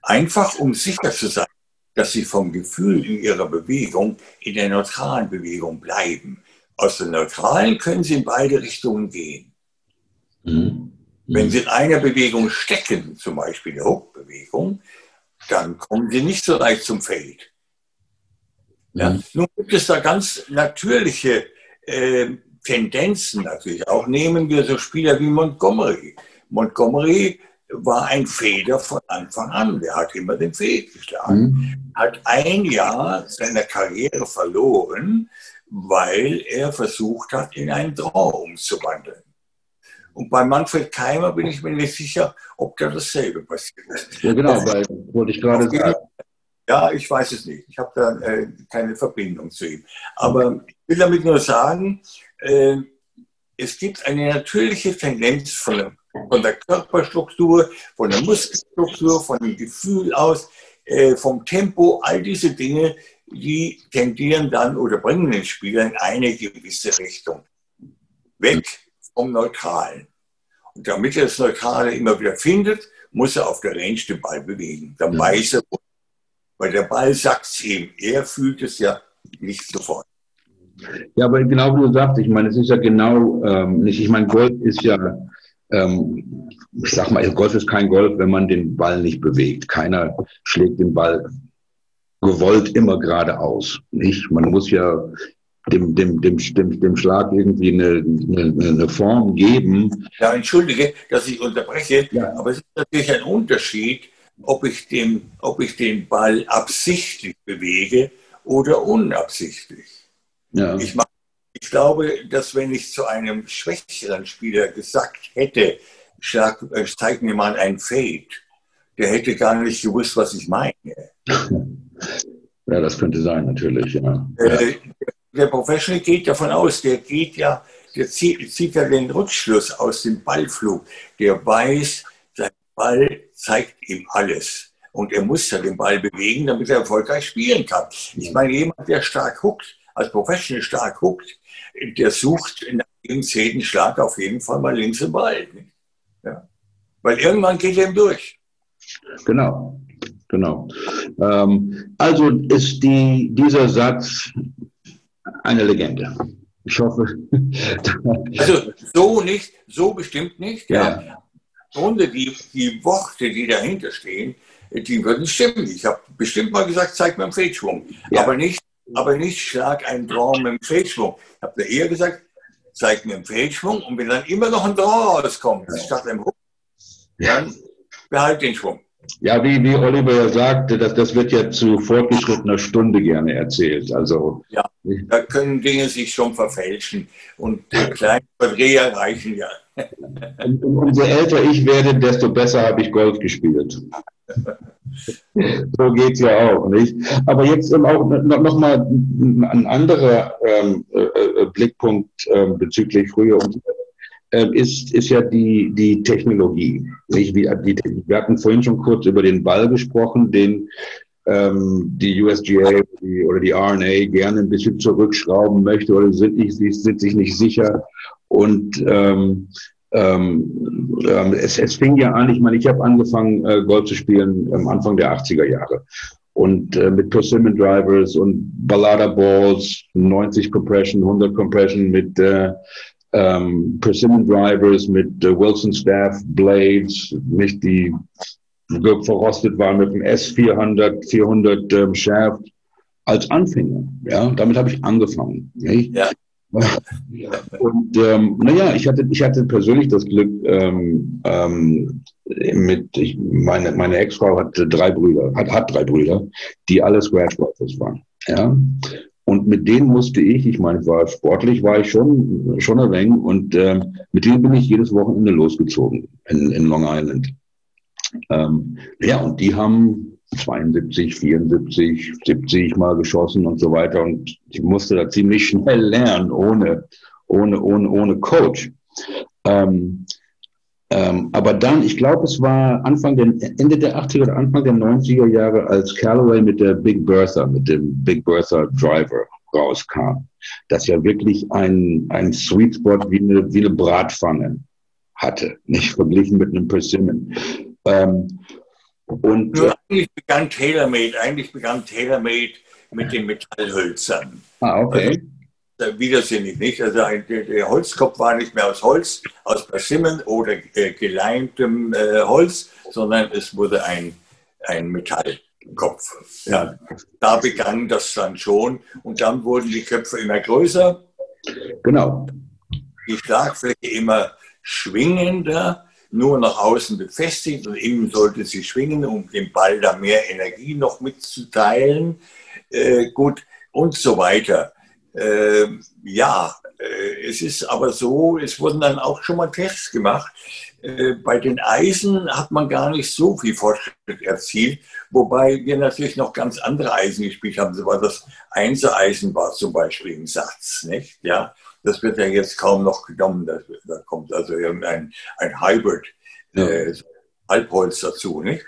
Einfach um sicher zu sein, dass sie vom Gefühl in ihrer Bewegung in der neutralen Bewegung bleiben. Aus der neutralen können sie in beide Richtungen gehen. Mhm. Wenn Sie in einer Bewegung stecken, zum Beispiel der Hook-Bewegung, dann kommen Sie nicht so leicht zum Fade. Ja? Mhm. Nun gibt es da ganz natürliche äh, Tendenzen natürlich auch. Nehmen wir so Spieler wie Montgomery. Montgomery war ein Feder von Anfang an. Der hat immer den Fade geschlagen. Mhm. Hat ein Jahr seiner Karriere verloren, weil er versucht hat, in einen Draw umzuwandeln. Und bei Manfred Keimer bin ich mir nicht sicher, ob da dasselbe passiert ist.
Ja, genau, weil wollte ich gerade sagen.
Ja, ich weiß es nicht. Ich habe da äh, keine Verbindung zu ihm. Aber ich will damit nur sagen, äh, es gibt eine natürliche Tendenz von der, von der, Körperstruktur, von der Muskelstruktur, von dem Gefühl aus, äh, vom Tempo, all diese Dinge, die tendieren dann oder bringen den Spieler in eine gewisse Richtung. Weg vom Neutralen. Und damit er das Neutrale immer wieder findet, muss er auf der Range den Ball bewegen. Dann weiß er, weil der Ball sagt es ihm. Er fühlt es ja nicht sofort.
Ja, aber genau wie du sagst, ich meine, es ist ja genau ähm, nicht, ich meine, Golf ist ja, ähm, ich sag mal, Golf ist kein Golf, wenn man den Ball nicht bewegt. Keiner schlägt den Ball gewollt immer geradeaus. Nicht? Man muss ja dem, dem, dem, dem, dem Schlag irgendwie eine, eine, eine Form geben.
Ja, entschuldige, dass ich unterbreche, ja. aber es ist natürlich ein Unterschied, ob ich, den, ob ich den Ball absichtlich bewege oder unabsichtlich. Ja. Ich, mach, ich glaube, dass wenn ich zu einem schwächeren Spieler gesagt hätte, schlag, äh, zeig mir mal ein Fade, der hätte gar nicht gewusst, was ich meine.
Ja, das könnte sein, natürlich. Ja.
Äh, der Professional geht davon aus, der geht ja, der zieht, zieht ja den Rückschluss aus dem Ballflug. Der weiß, Ball zeigt ihm alles. Und er muss ja den Ball bewegen, damit er erfolgreich spielen kann. Ich meine, jemand, der stark huckt, als Professional stark guckt, der sucht nach jedem zehnten Schlag auf jeden Fall mal links im Ball. Ja. Weil irgendwann geht er ihm durch.
Genau, genau. Ähm, also ist die, dieser Satz eine Legende. Ich hoffe.
also so nicht, so bestimmt nicht. Ja. ja. Grunde die, die Worte, die dahinter stehen, die würden stimmen. Ich habe bestimmt mal gesagt, zeig mir einen Fehlschwung. Ja. Aber, nicht, aber nicht schlag einen Draw mit einem Fehlschwung. Ich habe eher gesagt, zeig mir einen Fehlschwung und wenn dann immer noch ein Draw rauskommt, ja. statt einem Hook, dann behalt den Schwung.
Ja, wie, wie Oliver ja sagte, das, das wird ja zu fortgeschrittener Stunde gerne erzählt. Also,
ja, da können Dinge sich schon verfälschen und kleine Verdreher reichen ja.
Und, umso älter ich werde, desto besser habe ich Golf gespielt. so geht es ja auch, nicht? Aber jetzt auch noch, noch mal ein anderer ähm, äh, äh, Blickpunkt äh, bezüglich früher und ist, ist ja die, die Technologie. Nicht? Die, die, wir hatten vorhin schon kurz über den Ball gesprochen, den ähm, die USGA oder die RNA gerne ein bisschen zurückschrauben möchte oder sind, nicht, sind sich nicht sicher. Und ähm, ähm, ähm, es, es fing ja an, ich meine, ich habe angefangen, äh, Golf zu spielen am Anfang der 80er Jahre. Und äh, mit Persimmon Drivers und Ballada Balls, 90 Compression, 100 Compression mit äh, ähm, Persimmon Drivers, mit äh, Wilson Staff Blades, nicht die verrostet waren mit dem S400, 400 ähm, Shaft als Anfänger. Ja, damit habe ich angefangen. Nicht? Ja. Und ähm, naja, ich hatte, ich hatte persönlich das Glück, ähm, ähm, mit, ich, meine, meine Ex-Frau hatte drei Brüder, hat, hat drei Brüder, die alle Scratch Golfers waren. Ja? Und mit denen musste ich, ich meine, war sportlich, war ich schon, schon wenig und ähm, mit denen bin ich jedes Wochenende losgezogen in, in Long Island. Ähm, ja, und die haben 72, 74, 70 Mal geschossen und so weiter. Und ich musste da ziemlich schnell lernen, ohne, ohne, ohne, ohne Coach. Ähm, ähm, aber dann, ich glaube, es war Anfang der, Ende der 80er oder Anfang der 90er Jahre, als Callaway mit der Big Bertha, mit dem Big Bertha Driver rauskam, das ja wirklich ein, ein Sweet Spot wie eine, wie eine Bratpfanne hatte, nicht verglichen mit einem Persimmon. Ähm,
und Nur eigentlich begann TaylorMade, eigentlich begann TaylorMade mit den Metallhölzern.
Ah, okay.
Also, widersinnig nicht. Also ein, der, Holzkopf war nicht mehr aus Holz, aus Persimmon oder äh, geleimtem äh, Holz, sondern es wurde ein, ein Metallkopf. Ja, da begann das dann schon und dann wurden die Köpfe immer größer.
Genau.
Die Schlagfläche immer schwingender nur nach außen befestigt und innen sollte sie schwingen, um dem Ball da mehr Energie noch mitzuteilen. Äh, gut, und so weiter. Äh, ja, äh, es ist aber so, es wurden dann auch schon mal Tests gemacht. Äh, bei den Eisen hat man gar nicht so viel Fortschritt erzielt, wobei wir natürlich noch ganz andere Eisen gespielt haben. So war das Einser-Eisen war zum Beispiel im Satz, nicht? Ja, das wird ja jetzt kaum noch genommen. Da, da kommt also irgendein ein Hybrid, ja. äh, Halbholz dazu. Nicht?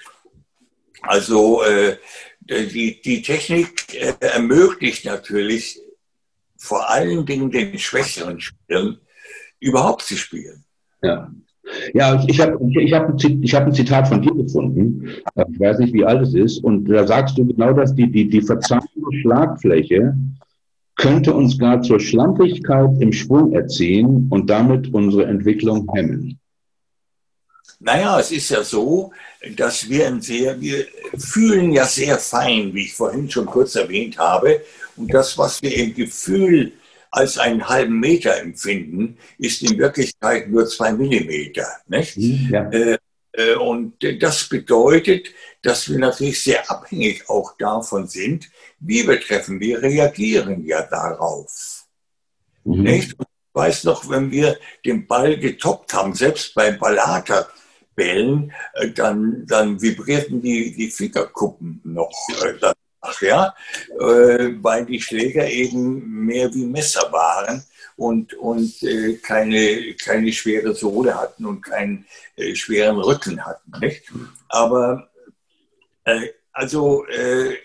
Also äh, die, die Technik äh, ermöglicht natürlich vor allen Dingen den schwächeren Spielern überhaupt zu spielen.
Ja. Ja, ich habe ich hab ein, hab ein Zitat von dir gefunden. Ich weiß nicht, wie alt es ist. Und da sagst du genau, dass die, die, die verzahnte Schlagfläche könnte uns gar zur Schlampigkeit im Schwung erziehen und damit unsere Entwicklung hemmen.
Naja, es ist ja so, dass wir ein sehr, wir fühlen ja sehr fein, wie ich vorhin schon kurz erwähnt habe. Und das, was wir im Gefühl als einen halben Meter empfinden, ist in Wirklichkeit nur zwei Millimeter. Nicht? Mhm, ja. Äh, äh, und das bedeutet, dass wir natürlich sehr abhängig auch davon sind, wie wir treffen. Wir reagieren ja darauf. Mhm. Nicht? ich weiß noch, wenn wir den Ball getoppt haben, selbst bei Ballata-Bällen, äh, dann, dann vibrierten die, die Fingerkuppen noch äh, danach, ja? weil die Schläger eben mehr wie Messer waren und, und äh, keine, keine schwere Sohle hatten und keinen äh, schweren Rücken hatten. Nicht? Aber äh, also äh,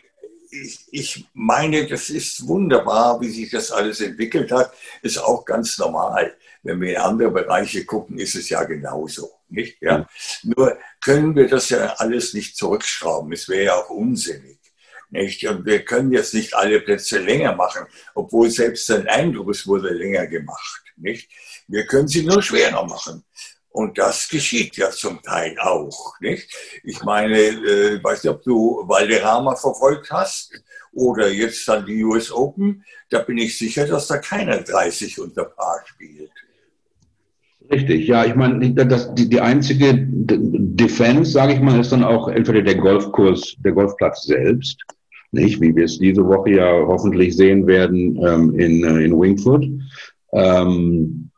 ich, ich meine, das ist wunderbar, wie sich das alles entwickelt hat. Ist auch ganz normal. Wenn wir in andere Bereiche gucken, ist es ja genauso. Nicht? Ja? Nur können wir das ja alles nicht zurückschrauben. Es wäre ja auch unsinnig. Nicht? Und wir können jetzt nicht alle Plätze länger machen, obwohl selbst ein Eindruck, wurde länger gemacht. Nicht? Wir können sie nur schwerer machen. Und das geschieht ja zum Teil auch. Nicht? Ich meine, äh, weiß nicht, ob du Valderrama verfolgt hast oder jetzt dann die US Open. Da bin ich sicher, dass da keiner 30 unter Paar spielt.
Richtig, ja, ich meine, das, die, die einzige Defense, sage ich mal, ist dann auch entweder der Golfkurs, der Golfplatz selbst, nicht, wie wir es diese Woche ja hoffentlich sehen werden ähm, in, äh, in Wingfoot. Ähm,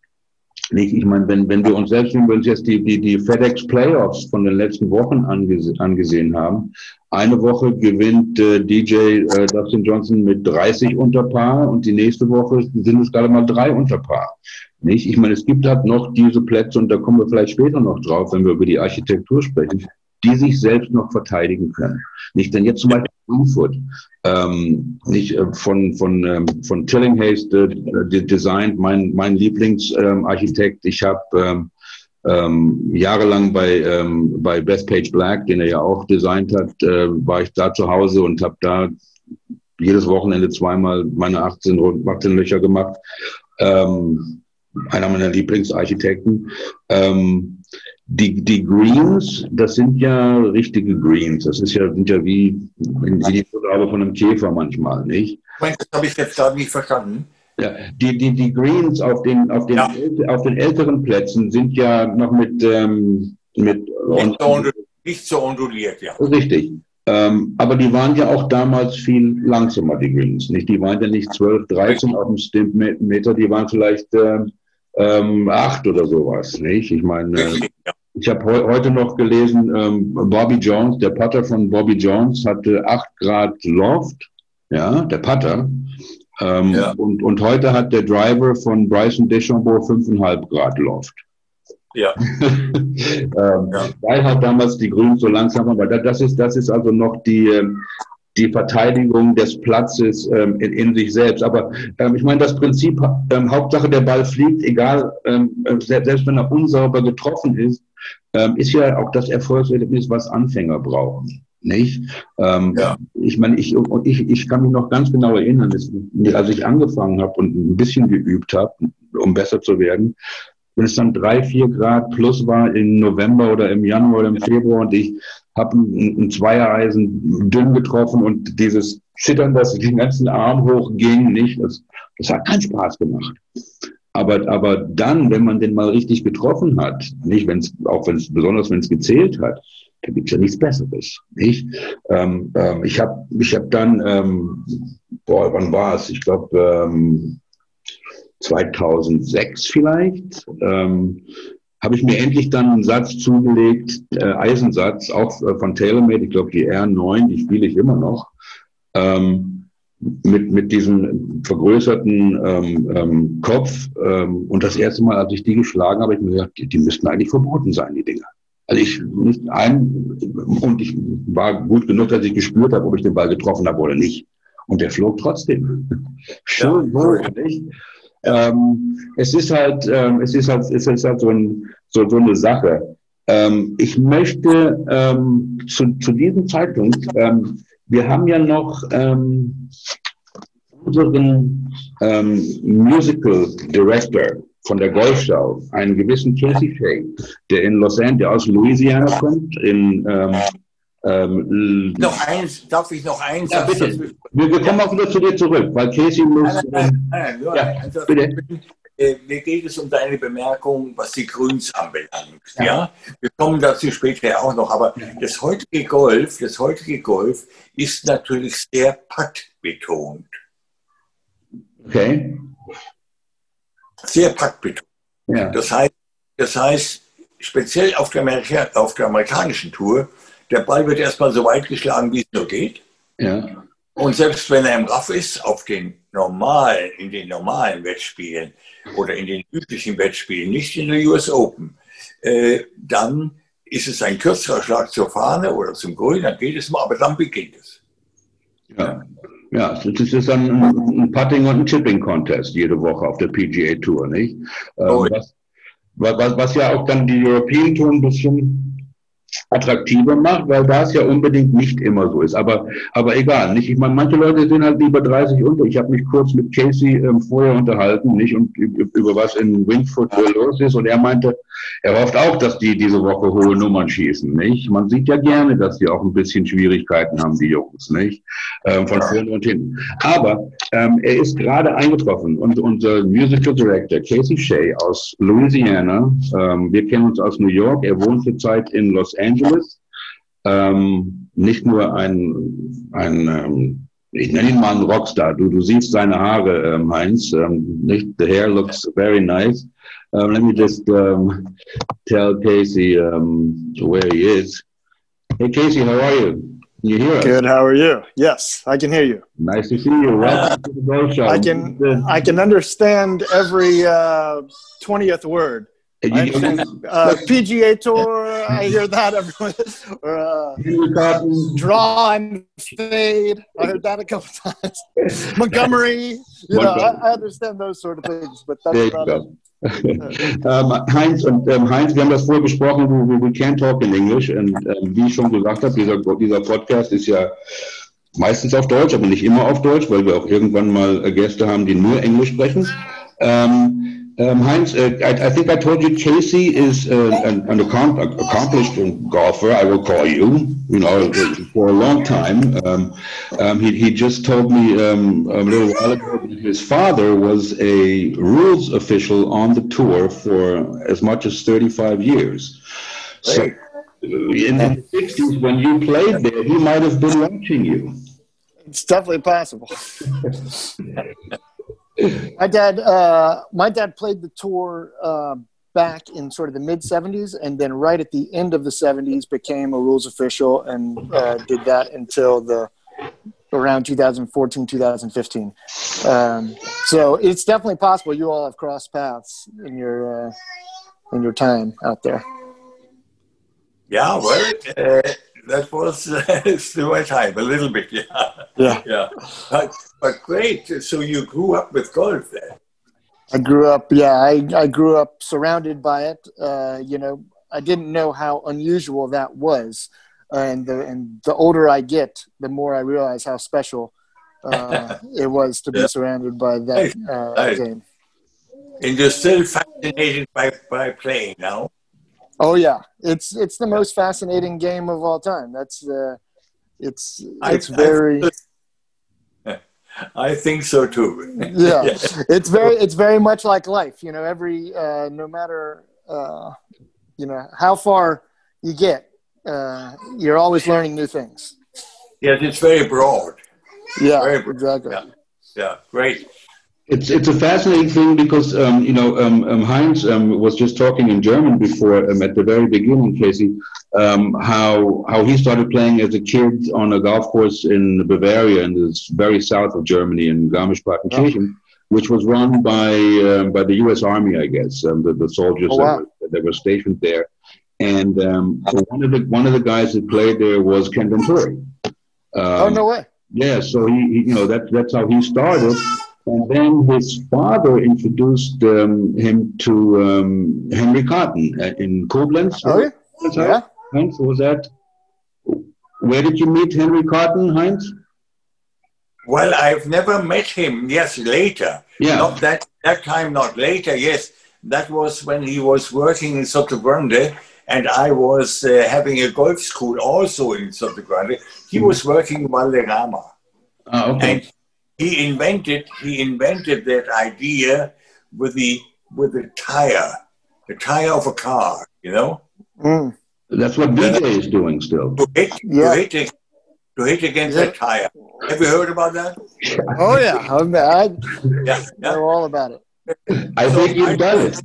nicht, ich meine, wenn, wenn wir uns selbst, wenn wir uns jetzt die, die, die FedEx Playoffs von den letzten Wochen angese angesehen haben, eine Woche gewinnt äh, DJ äh, Dustin Johnson mit 30 unter Paar und die nächste Woche sind es gerade mal drei unter Paar. Nicht? Ich meine, es gibt halt noch diese Plätze und da kommen wir vielleicht später noch drauf, wenn wir über die Architektur sprechen, die sich selbst noch verteidigen können. Nicht, denn jetzt zum Beispiel Frankfurt, ähm, nicht äh, von von ähm, von Tillinghast äh, designt, mein mein Lieblingsarchitekt. Ähm, ich habe ähm, ähm, jahrelang bei ähm, bei Bethpage Black, den er ja auch designt hat, äh, war ich da zu Hause und habe da jedes Wochenende zweimal meine 18, 18 Löcher gemacht. Ähm, einer meiner Lieblingsarchitekten. Ähm, die, die Greens, das sind ja richtige Greens. Das ist ja, sind ja wie, wie die Farbe von einem Käfer manchmal, nicht?
Das habe ich jetzt gerade nicht verstanden.
Ja, die, die, die Greens auf den, auf, den, ja. auf den älteren Plätzen sind ja noch mit, ähm, mit
nicht, so nicht so onduliert, ja.
Richtig. Ähm, aber die waren ja auch damals viel langsamer, die Greens. Nicht? Die waren ja nicht 12, 13 auf dem Stimpmeter, die waren vielleicht äh, ähm, 8 oder sowas. Nicht? Ich meine, äh, ich habe he heute noch gelesen, ähm, Bobby Jones, der Putter von Bobby Jones hatte 8 Grad Loft, ja, der Putter. Ähm, ja. und, und heute hat der Driver von Bryson DeChambeau 5,5 Grad Loft.
Ja.
ähm, ja. Weil halt damals die Grünen so langsam waren, weil das ist, das ist also noch die, ähm, die Verteidigung des Platzes ähm, in, in, sich selbst. Aber ähm, ich meine, das Prinzip, ähm, Hauptsache der Ball fliegt, egal, ähm, selbst wenn er unsauber getroffen ist, ähm, ist ja auch das Erfolgserlebnis, was Anfänger brauchen. Nicht? Ähm, ja. Ich meine, ich, ich, ich kann mich noch ganz genau erinnern, dass, als ich angefangen habe und ein bisschen geübt habe, um besser zu werden, wenn es dann drei, vier Grad plus war im November oder im Januar oder im Februar und ich habe ein, ein Zweiereisen dünn getroffen und dieses Zittern, das den ganzen Arm hochging, nicht, das, das hat keinen Spaß gemacht. Aber, aber dann, wenn man den mal richtig getroffen hat, nicht, wenn es, auch wenn es, besonders wenn es gezählt hat, da gibt's ja nichts Besseres, nicht? Ähm, ähm, ich habe ich hab dann, ähm, boah, wann war es? Ich glaube, ähm, 2006 vielleicht, ähm, habe ich mir endlich dann einen Satz zugelegt, äh, Eisensatz, auch äh, von TaylorMade, ich glaube die R9, die spiele ich immer noch, ähm, mit, mit diesem vergrößerten ähm, ähm, Kopf. Ähm, und das erste Mal, als ich die geschlagen habe, habe ich mir gesagt, die, die müssten eigentlich verboten sein, die Dinger. Also ich nicht ein, und ich war gut genug, dass ich gespürt habe, ob ich den Ball getroffen habe oder nicht. Und der flog trotzdem. Schön ja, nicht? Ähm, es ist halt, ähm, es ist halt, es ist halt so, ein, so, so eine Sache. Ähm, ich möchte ähm, zu, zu diesem Zeitpunkt, ähm, wir haben ja noch ähm, unseren Musical Director von der Golfschau, einen gewissen Casey Shea, der in Los Angeles, aus Louisiana kommt, in ähm,
noch eins, darf ich noch eins?
Ja, bitte. Wir, wir kommen auch wieder zu dir zurück, weil Casey muss. Nein, nein, nein, ja,
also, bitte. Äh, mir geht es um deine Bemerkung, was die Grüns anbelangt. Ja. ja. Wir kommen dazu später auch noch, aber das heutige Golf, das heutige Golf ist natürlich sehr putt-betont.
Okay.
Sehr putt-betont. Ja. Das heißt, das heißt, speziell auf der, Amerika auf der amerikanischen Tour der Ball wird erstmal so weit geschlagen, wie es nur geht.
Ja.
Und selbst wenn er im Raff ist, auf den normalen, in den normalen Wettspielen oder in den üblichen Wettspielen, nicht in der US Open, äh, dann ist es ein kürzerer Schlag zur Fahne oder zum Grün, dann geht es mal, aber dann beginnt es.
Ja. Ja, es ist dann ein Putting und ein Chipping Contest jede Woche auf der PGA Tour, nicht? Ähm, oh. Was, was, was ja auch dann die European Tour ein bisschen attraktiver macht, weil das ja unbedingt nicht immer so ist. Aber, aber egal, nicht? Ich meine, manche Leute sind halt lieber 30 unter. Ich habe mich kurz mit Casey ähm, vorher unterhalten, nicht? Und über was in Wingfoot los ist. Und er meinte, er hofft auch, dass die diese Woche hohe Nummern schießen, nicht? Man sieht ja gerne, dass die auch ein bisschen Schwierigkeiten haben, die Jungs, nicht? Ähm, von vorne und hinten. Aber ähm, er ist gerade eingetroffen und unser Musical Director Casey Shea aus Louisiana, ähm, wir kennen uns aus New York, er wohnt zurzeit in Los Angeles. Ähm, nicht nur ein, ein ähm, ich nenne ihn mal einen Rockstar. Du, du siehst seine Haare, ähm, Heinz. Ähm, nicht, the hair looks very nice. Um, let me just um, tell Casey um, where he is. Hey, Casey, how are you? Can you hear us?
Good. How are you? Yes, I can hear you.
Nice to see you. Welcome to the Show.
I can I can understand every uh, twentieth uh, word. Uh, PGA Tour, I hear that everyone. Or, uh, draw and fade, I heard that a couple times. Montgomery, you know, I, I, understand those sort of things, but that's about it.
ähm, Heinz und ähm, Heinz, wir haben das vorher besprochen, we, we can't talk in English. Und ähm, wie ich schon gesagt habe, dieser, dieser Podcast ist ja meistens auf Deutsch, aber nicht immer auf Deutsch, weil wir auch irgendwann mal Gäste haben, die nur Englisch sprechen. Ähm, Um, Heinz, uh, I, I, think I told you Casey is uh, an, an, accomplished golfer. I will call you. You know, for a long time. Um, um, he, he just told me um, a little while ago that his father was a rules official on the tour for as much as 35 years. So, in the 60s, when you played there, he might have been watching you.
It's definitely possible. my dad, uh, my dad played the tour uh, back in sort of the mid '70s, and then right at the end of the '70s became a rules official and uh, did that until the around 2014, 2015. Um, so it's definitely possible you all have crossed paths in your uh, in your time out there.
Yeah, well, uh, that was uh, still a time, a little bit, yeah.
Yeah.
yeah. But, but great. So you grew up with golf then?
I grew up, yeah, I, I grew up surrounded by it. Uh, you know, I didn't know how unusual that was. and, the, and the older I get, the more I realize how special uh, it was to be yeah. surrounded by that uh, game.
And you're still fascinated by, by playing now?
Oh yeah, it's it's the most fascinating game of all time. That's uh, it's it's I, very.
I, I think so too.
yeah. yeah, it's very it's very much like life. You know, every uh, no matter uh, you know how far you get, uh, you're always learning new things.
Yes, it's very broad.
Yeah, very broad. exactly.
Yeah. yeah, great.
It's it's a fascinating thing because um, you know um, um, Heinz um, was just talking in German before um, at the very beginning, Casey, um, how how he started playing as a kid on a golf course in Bavaria in the very south of Germany in Garmisch-Partenkirchen, oh. which was run by by the U.S. Army, I guess, the, the soldiers oh, wow. that, were, that, were, stationed there. And one of the one of the guys that played there was Ken Venturi.
oh no way!
Yeah, so he, he you know that that's how he started. And then his father introduced um, him to um, Henry Carton uh, in Koblenz.
Oh, yeah.
yeah. Heinz, was that? Where did you meet Henry Carton, Heinz?
Well, I've never met him. Yes, later.
Yeah.
Not that that time, not later. Yes, that was when he was working in Sotogrande, and I was uh, having a golf school also in Sotogrande. He was working in Valderrama.
Oh, okay.
And he invented he invented that idea with the with the tire, the tire of a car. You know.
Mm.
That's what BJ uh, is doing still.
To hit, yeah. to hit, to hit against yeah. that tire. Have you heard about that?
Oh yeah, I'm, I
yeah,
yeah. know all about it.
I so think you've I, done it.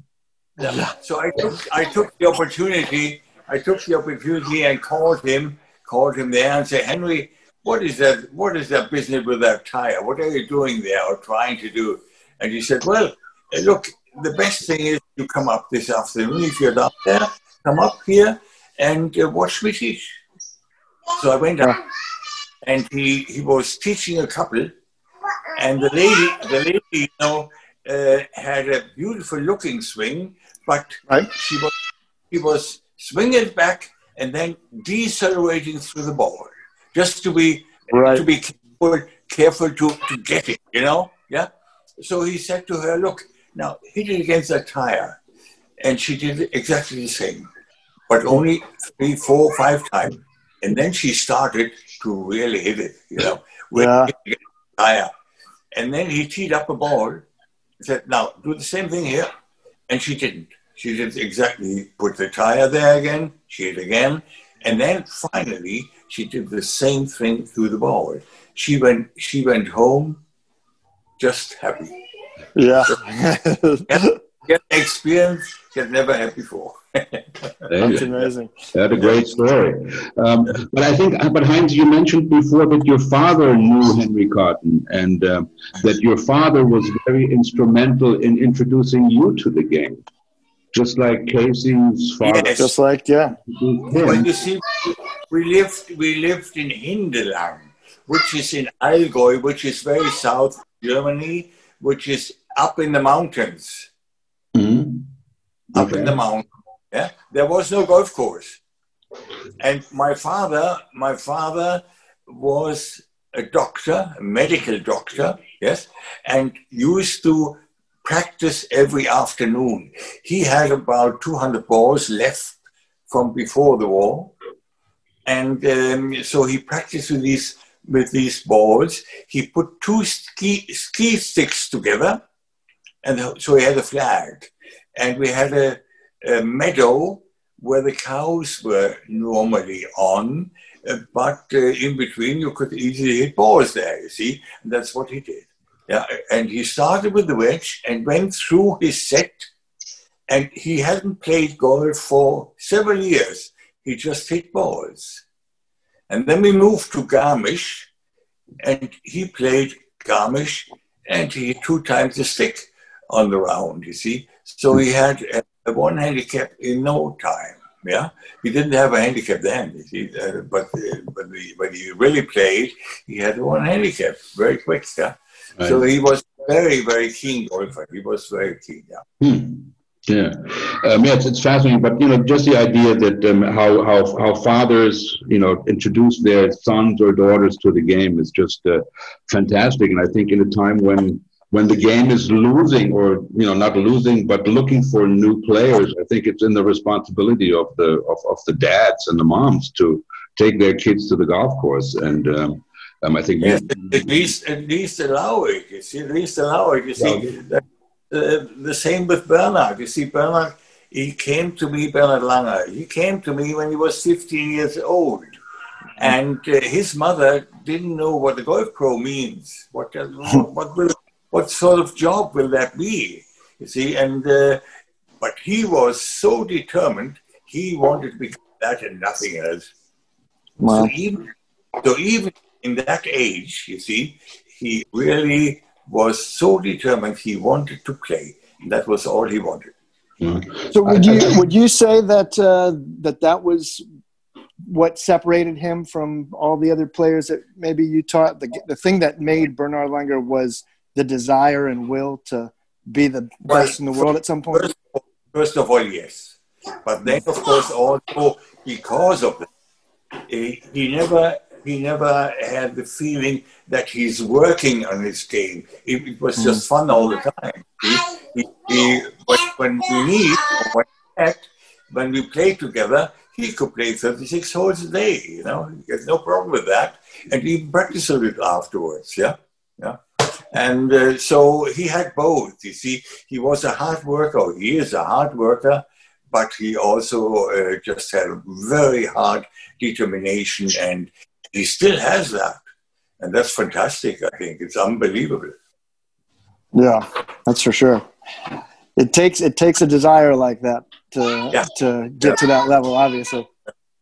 Yeah. So I took I took the opportunity. I took the opportunity and called him, called him there and said, Henry, what is that? What is that business with that tire? What are you doing there or trying to do? And he said, well, look, the best thing is you come up this afternoon. If you're down there, come up here and uh, watch me teach. So I went up. and he, he was teaching a couple, and the lady, the lady, you know, uh, had a beautiful looking swing, but
Right.
she was she was swinging back and then decelerating through the ball, just to be
Right.
to be careful, careful to, to get it, you know? Yeah. So he said to her, Look, now hit it against that tire. And she did exactly the same, but only three, four, five times. And then she started to really hit it, you know, with
Yeah.
the tire. And then he teed up a ball, said, Now do the same thing here. And she didn't. She did exactly put the tire there again, she hit again. And then finally, she did the same thing through the ball. She went, she went home just happy.
Yeah.
Get experience she had never had before.
That's amazing.
That's a great story. Um, but I think, but Heinz, you mentioned before that your father knew Henry Cotton and um, that your father was very instrumental in introducing you to the game, just like Casey's father.
Yes.
Just like, yeah.
introduced
But
him.
you see, we lived we lived in Hindelang, which is in Allgäu, which is very south of Germany, which is up in the mountains.
Mhm.
Up
Okay.
in the mountain. Yeah. There was no golf course. And my father, my father was a doctor, a medical doctor, yes, and used to practice every afternoon. He had about 200 balls left from before the war. And um, so he practiced with these, with these balls. He put two ski, ski sticks together, and so he had a flag. And we had a, a meadow where the cows were normally on, uh, but uh, in between you could easily hit balls there, you see. And that's what he did. Yeah, and he started with the wedge and went through his set, and he hadn't played golf for several years. He just hit balls. And then we moved to Garmisch, and he played Garmisch, and he hit two times the stick on the round, you see. So he had a, a one handicap in no time. Yeah, he didn't have a handicap then, you see, uh, but uh, but he, when he really played, he had one handicap very quick. Yeah, so he was very very keen golfer. He was very keen. Yeah.
Hmm. Yeah, um, yeah, it's, it's fascinating. But you know, just the idea that um, how how how fathers you know introduce their sons or daughters to the game is just uh, fantastic. And I think in a time when when the game is losing, or you know, not losing, but looking for new players, I think it's in the responsibility of the of, of the dads and the moms to take their kids to the golf course. And um, um, I think
Yes, at least at least allow it. You see, at least allow it. You see, uh, the same with Bernard. You see, Bernard, he came to me, Bernard Langer. He came to me when he was 15 years old, and uh, his mother didn't know what a golf pro means. What does- what will what sort of job will that be? You see, and uh, but he was so determined. He wanted to become that and nothing else.
Wow.
So even, so even in that age, you see, he really was so determined. He wanted to play. That was all he wanted.
So would you would you say that uh, that that was what separated him from all the other players that maybe you taught? The the thing that made Bernard Langer was the desire and will to be the best in the world at some point.
First, first of all, yes, but then of course also because of that, he never he never had the feeling that he's working on his game. It, it was just fun all the time. He, he, he, when, we meet, when we when we play together, he could play 36 holes a day, you know, he has no problem with that. And he practiced a little afterwards, yeah, yeah. And uh, so he had both, you see. He was a hard worker, he is a hard worker, but he also uh, just had a very hard determination and he still has that. And that's fantastic, I think. It's unbelievable.
Yeah, that's for sure. It takes it takes a desire like that to
Yeah.
to get to that level. Obviously.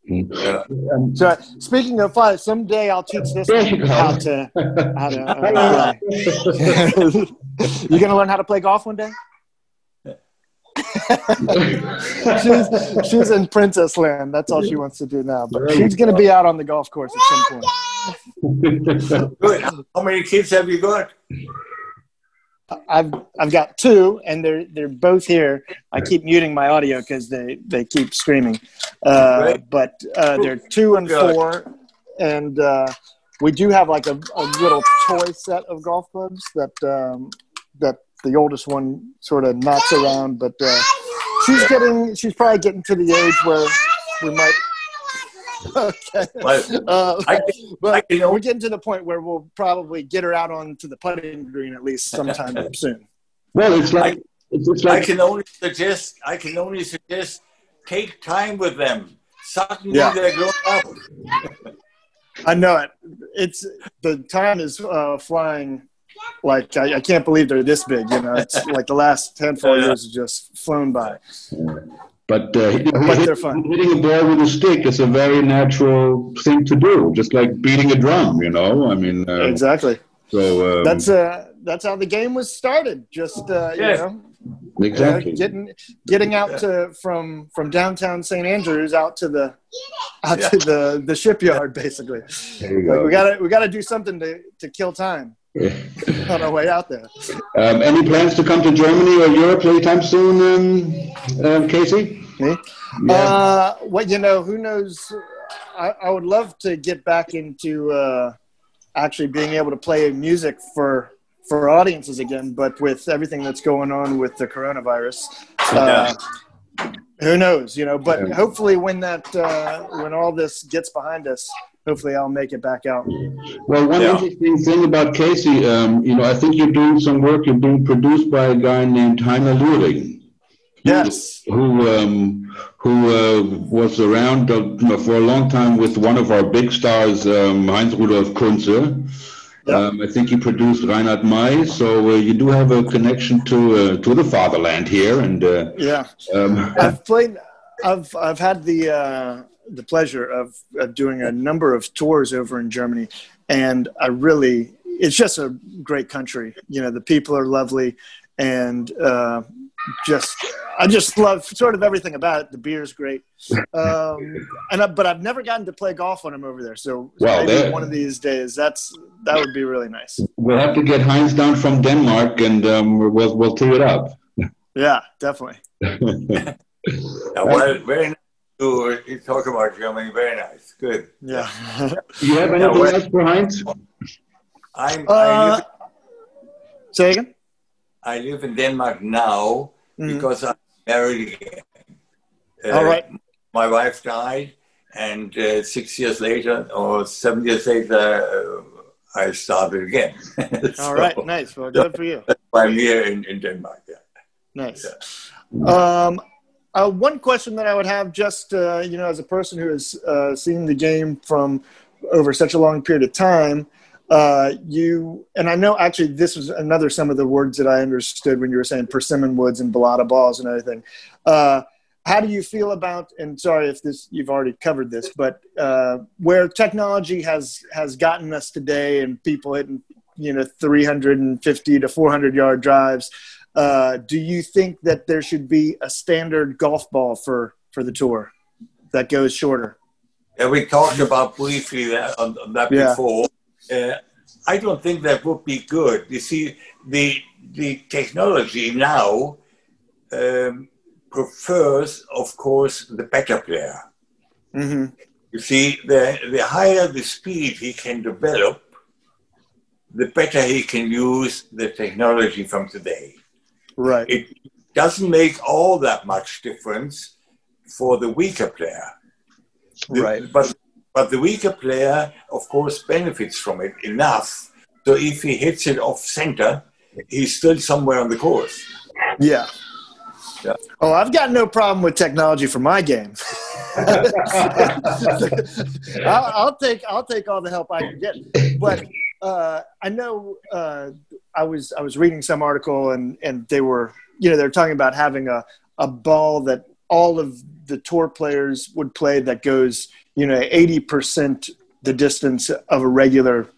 Yeah.
Um,
So speaking of fun, someday I'll teach this
you
one how to how to uh, play. you gonna learn how to play golf one day? she's she's in princess land. That's all she wants to do now. But she's gonna be out on the golf course at some point.
Good. How many kids have you got?
I've I've got two, and they're they're both here. I keep muting my audio because they they keep screaming. Uh, but uh, they're two and four, and uh, we do have like a, a little toy set of golf clubs that um, that the oldest one sort of knocks around. But uh, she's getting she's probably getting to the age where we might. Okay.
Well,
Uh,
I
but
I can
we're getting to the point where we'll probably get her out onto the putting green at least sometime soon.
Well, it's like it's, it's
I can only suggest. I can only suggest. Take time with them. Suddenly
Yeah.
they're grown up.
I know it. It's the time is uh, flying. Like I, I can't believe they're this big. You know, it's like the last handful of
Yeah.
years have just flown by.
But, uh, hit-
But
hit-
they're fun.
hitting a ball with a stick is a very natural thing to do, just like beating a drum. You know, I mean, uh,
Exactly.
so um,
That's uh that's how the game was started. Just uh, you know,
exactly.
uh, getting getting out to from from downtown St. Andrews out to the out to the the shipyard basically.
There you
Like,
go.
we gotta we gotta do something to to kill time on our way out there.
um, any plans to come to Germany or Europe anytime soon, um, um, Casey?
Me?
Yeah.
Uh, what you know? Who knows? I, I would love to get back into uh, actually being able to play music for for audiences again, but with everything that's going on with the coronavirus, uh, who knows? You know, but
Yeah.
hopefully, when that uh, when all this gets behind us, hopefully, I'll make it back out.
Well, one
Yeah.
interesting thing about Casey, um, you know, I think you're doing some work. You're being produced by a guy named Heiner Luring.
Yes.
Who um, who uh, was around uh, for a long time with one of our big stars, um, Heinz Rudolf Kunze.
Yeah.
Um, I think he produced Reinhard May, so uh, you do have a connection to uh, to the fatherland here, and uh,
Yeah.
um,
I've played. I've I've had the uh, the pleasure of, of doing a number of tours over in Germany, and I really it's just a great country. You know, the people are lovely, and uh, just I just love sort of everything about it. The beer's great, um, and I, but I've never gotten to play golf when I'm over there. So
Well,
maybe
there-
one of these days that's that would be really nice.
we'll have to get Heinz down from Denmark, and um, we'll we'll tee it up.
Yeah, definitely.
Yeah, very nice to uh, talk about Germany. Very nice. Good.
Yeah.
you have
Yeah,
anything
well-
else for Heinz?
I'm, I,
uh,
live,
say again.
I live in Denmark now
Mhm.
because I'm married again. Uh,
All right.
My wife died, and uh, six years later, or seven years later, uh, I started again.
All right. Nice. Well, good for you.
I'm here in, in Denmark. Yeah.
Nice. Um, uh, one question that I would have, just uh, you know, as a person who has uh, seen the game from over such a long period of time, uh, you and I know actually this was another some of the words that I understood when you were saying persimmon woods and balata balls and everything. Uh, how do you feel about? And sorry if this you've already covered this, but uh, where technology has has gotten us today, and people hitting you know 350 to 400 yard drives. Uh, do you think that there should be a standard golf ball for for the tour that goes shorter?
Yeah, we talked about briefly that, on, on that
Yeah.
before. Uh, I don't think that would be good. You see, the the technology now um, prefers, of course, the better player.
Mm-hmm.
You see, the the higher the speed he can develop, the better he can use the technology from today.
Right.
It doesn't make all that much difference for the weaker player. The-
Right.
But but the weaker player, of course, benefits from it enough. So if he hits it off center, he's still somewhere on the course.
Yeah.
Yeah.
Oh, I've got no problem with technology for my game. I'll, I'll take I'll take all the help I can get. But uh, I know uh, I was I was reading some article and and they were you know they're talking about having a a ball that all of the tour players would play that goes you know eighty percent the distance of a regular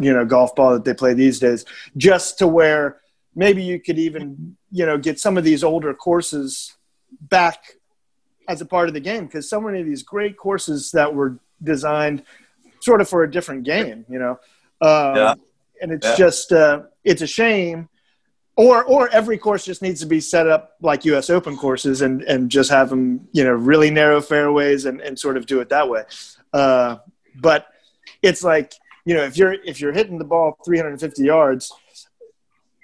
you know golf ball that they play these days, just to where maybe you could even you know get some of these older courses back as a part of the game because so many of these great courses that were designed sort of for a different game, you know. Um,
Yeah.
And it's
Yeah.
just uh, it's a shame. Or or every course just needs to be set up like U.S. Open courses and and just have them you know really narrow fairways and and sort of do it that way. Uh, but it's like you know if you're if you're hitting the ball 350 yards,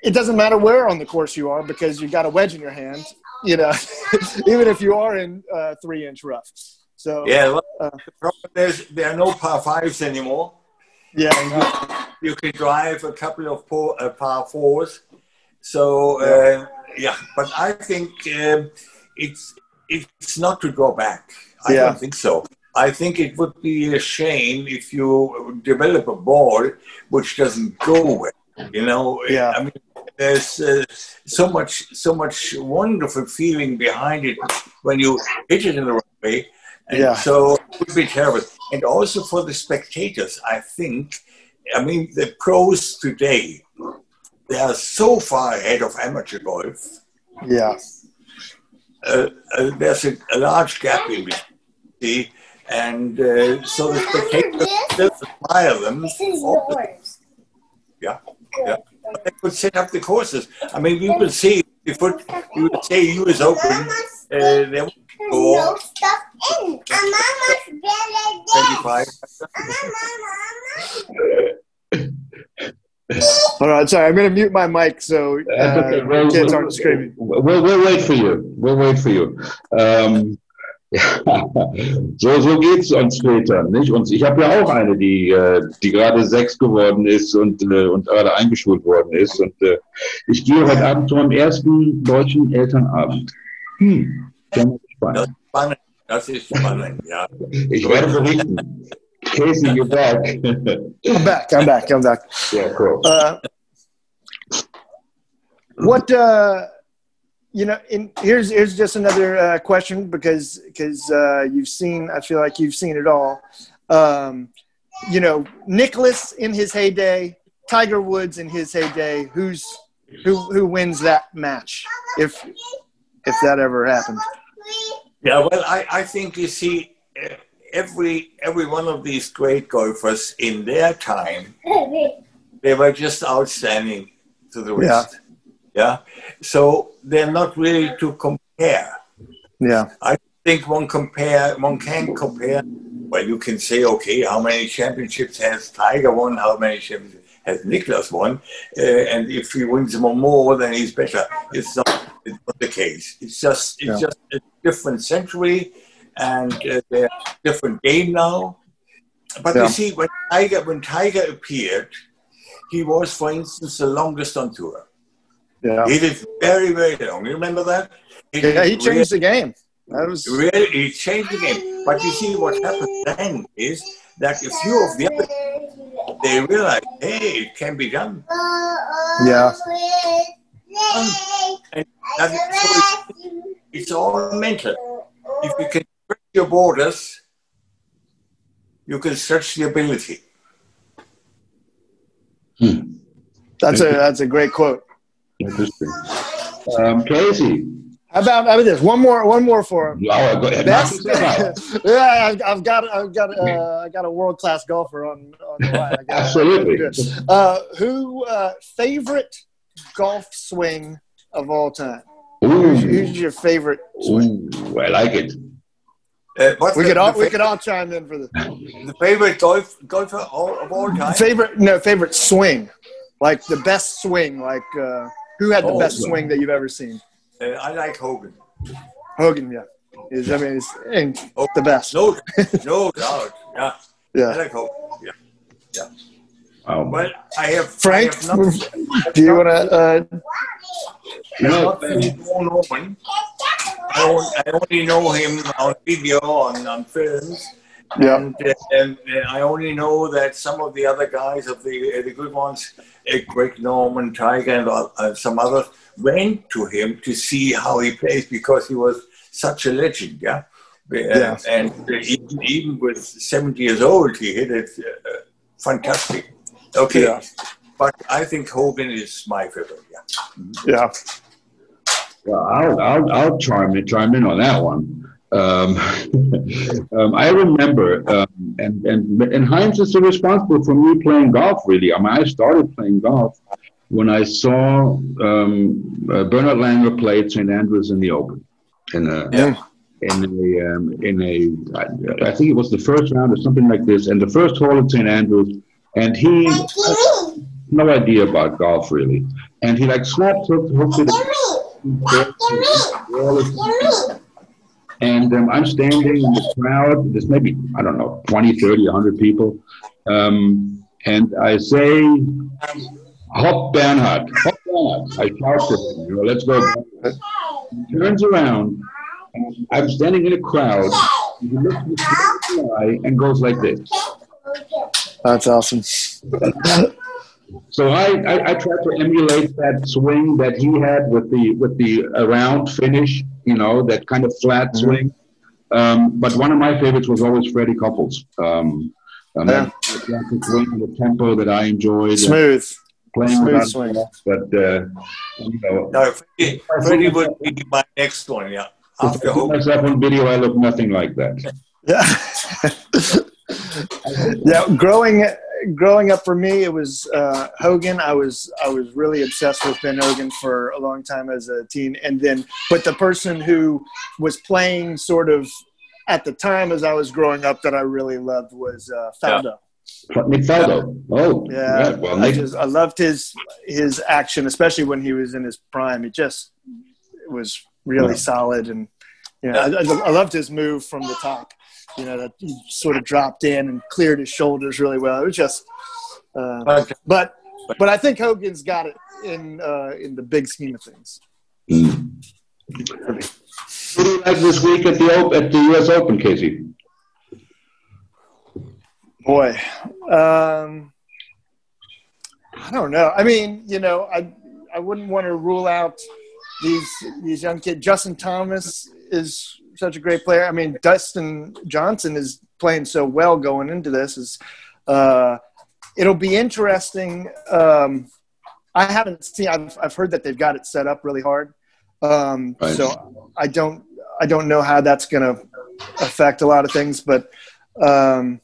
it doesn't matter where on the course you are because you've got a wedge in your hand. You know, even if you are in uh, three inch rough. So
Yeah, well,
Uh,
the problem is there are no par fives anymore.
yeah,
You can drive a couple of par, uh, par fours. So uh, yeah, but I think um, it's it's not to go back. I
Yeah.
don't think so. I think it would be a shame if you develop a ball which doesn't go well. You know,
Yeah.
I mean, there's uh, so much so much wonderful feeling behind it when you hit it in the right way. And
Yeah.
so it would be terrible. And also for the spectators, I think, I mean, the pros today, they are so far ahead of amateur golf.
yeah,
Uh, uh, there's a, a large gap in between. And uh, so the spectators still admire them.
This is
the
yours.
Yeah, yeah. But they could set up the courses. I mean, we will see. If we we would say US Open, uh, there would go
No stuff in. A mama's better
25.
All right, sorry, I'm going to mute my mic so
That's okay.
uh,
We'll-
kids aren't screaming.
We'll, we'll wait for you. We'll wait for you. Ähm, so, so geht's uns Vätern, nicht? Und ich habe ja auch eine, die, äh, die gerade sechs geworden ist und, äh, und gerade eingeschult worden ist. Und äh, ich gehe heute Abend zu meinem ersten deutschen Elternabend. Hm, mal gespannt.
Spannend. Das ist spannend, ja.
Ich werde berichten. Casey, you're back.
I'm back. I'm back. I'm back.
yeah, cool.
Uh, what uh, you know? In here's here's just another uh, question because because uh, you've seen. I feel like you've seen it all. Um, you know, Nicholas in his heyday, Tiger Woods in his heyday. Who's who? Who wins that match if if that ever happened?
Yeah, well, I, I think you see uh, every every one of these great golfers in their time, they were just outstanding to the rest. Yeah. So they're not really to compare.
Yeah.
I think one compare one can compare. Well, you can say, okay, how many championships has Tiger won? How many championships has Niklas won? Uh, and if he wins more, more, then he's better. It's not, it's not the case. It's just it's
Yeah.
just a different century and uh, they're different game now. But
Yeah.
you see, when Tiger when Tiger appeared, he was, for instance, the longest on tour.
Yeah.
He did very very long. You remember that?
Yeah. He changed the game. That was
Really, he changed the game. But you see, what happened then is that a few of the other they realized, hey, it can be done.
Yeah.
And that so it's all mental. If you can stretch your borders, you can stretch the ability. Hmm.
that's a that's a great quote.
Interesting. Um, Casey.
How about how about this? One more one more for him.
Wow, go ahead.
Best,
Knock yourself out.
yeah, I've, I've got I've got uh, I got a world class golfer on on the line. I got-
Absolutely.
Uh, who uh, favorite golf swing of all time? Who's,
Ooh,
who's your favorite swing?
ooh, I like it.
Uh,
We
the,
could all we
fa-
could all chime in for this.
the favorite golf golfer all, of all time?
Favorite no favorite swing, like the best swing. Like uh, who had the
Oh,
best
well.
swing that you've ever seen?
Uh, I like Hogan.
Hogan, yeah. Is I mean, is and
Oh,
the best.
No, no doubt. Yeah, I
Yeah.
like Hogan. Yeah.
Wow.
Well, I have
Frank,
I have
do you want to? Uh,
You know,
not really know Norman. I only, I only know him on video, on, on films.
Yeah,
And, uh, and uh, I only know that some of the other guys of the uh, the good ones, uh, Greg Norman, Tiger, and uh, uh, some others, went to him to see how he plays because he was such a legend. Yeah.
Yeah.
And uh, even, even with 70 years old, he hit it uh, fantastic. Okay.
Yeah.
But I think Hogan is my favorite. Yeah.
yeah,
Well, I'll, I'll, I'll chime in, chime in on that one. Um, um, I remember, um, and, and, and Heinz is responsible for me playing golf, really. I mean, I started playing golf when I saw um, uh, Bernard Langer play at St. Andrews in the Open. In a,
Yeah.
in a, um, in a I, I think it was the first round or something like this, and the first hole at St. Andrews. And he had no idea about golf, really. And he like snapped hooked, hooked it. And um, I'm standing in the crowd. There's maybe, I don't know, 20, 30, 100 people. Um, and I say, Hop Bernhard, Hop Bernhard. I shout to him, you know, let's go. He turns around. I'm standing in a crowd. He looks me in the eye and goes like this.
That's awesome.
So I, I, I tried to emulate that swing that he had with the with the around finish, you know, that kind of flat
Mhm.
swing. Um, but one of my favorites was always Freddie Couples. Um, and
Yeah.
that classic swing the tempo that I enjoyed
Smooth.
playing
smooth
without
swing.
But uh, you know,
No, Freddie, Freddie would be my next one, yeah.
if I
After
put myself on video, I look nothing like that.
Yeah. yeah. Growing growing up for me, it was uh, Hogan. I was I was really obsessed with Ben Hogan for a long time as a teen, and then but the person who was playing sort of at the time as I was growing up that I really loved was uh, Faldo.
Nick Faldo. Oh,
Yeah,
Well,
I just I loved his his action, especially when he was in his prime. It just it was really
Yeah.
solid, and you know, I, I I loved his move from the top. You know, that he sort of dropped in and cleared his shoulders really well. It was just, uh,
But
but but I think Hogan's got it in uh, in the big scheme of things.
What do you like this week at the Op- at the U.S. Open, Casey?
Boy, um, I don't know. I mean, you know, I I wouldn't want to rule out these these young kids. Justin Thomas is such a great player. I mean, Dustin Johnson is playing so well going into this. Is uh, it'll be interesting. Um, I haven't seen. I've I've heard that they've got it set up really hard. Um,
Right.
So I don't I don't know how that's going to affect a lot of things, but. Um,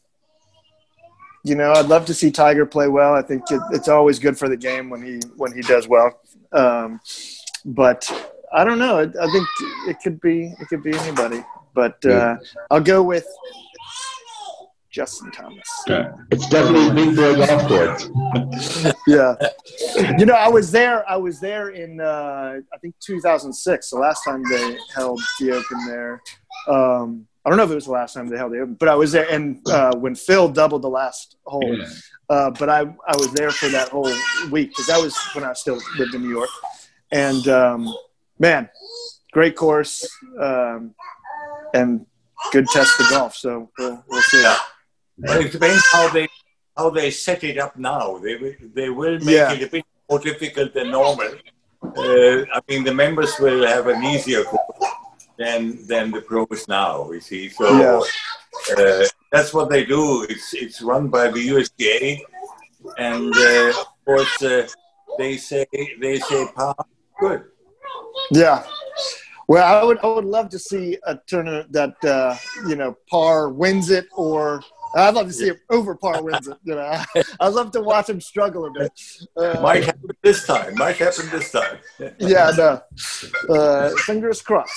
you know, I'd love to see Tiger play well. I think it, it's always good for the game when he when he does well. Um, but I don't know. I, I think it could be it could be anybody. But uh, I'll go with Justin Thomas.
Yeah. It's definitely been for a golf course.
Yeah, you know, I was there. I was there in uh, I think 2006, the last time they held the Open there. Um, I don't know if it was the last time they held the Open, but I was there. And uh, when Phil doubled the last hole,
Yeah.
uh, but I, I was there for that whole week because that was when I still lived in New York. And um, man, great course um, and good test for golf. So we'll, we'll see.
Yeah. Well, it depends how they how they set it up now. They will, they will make
Yeah.
it a bit more difficult than normal. Uh, I mean, the members will have an easier course than than the pros now. You see, so
Yeah.
uh, that's what they do. It's it's run by the USGA, and uh, of course uh, they say they say par good.
Yeah. Well, I would I would love to see a tournament that uh, you know par wins it, or I'd love to see it over par wins it. You know, I'd love to watch him struggle a bit. Uh,
Might happen this time. Might happen this time.
yeah, no. Uh, fingers crossed.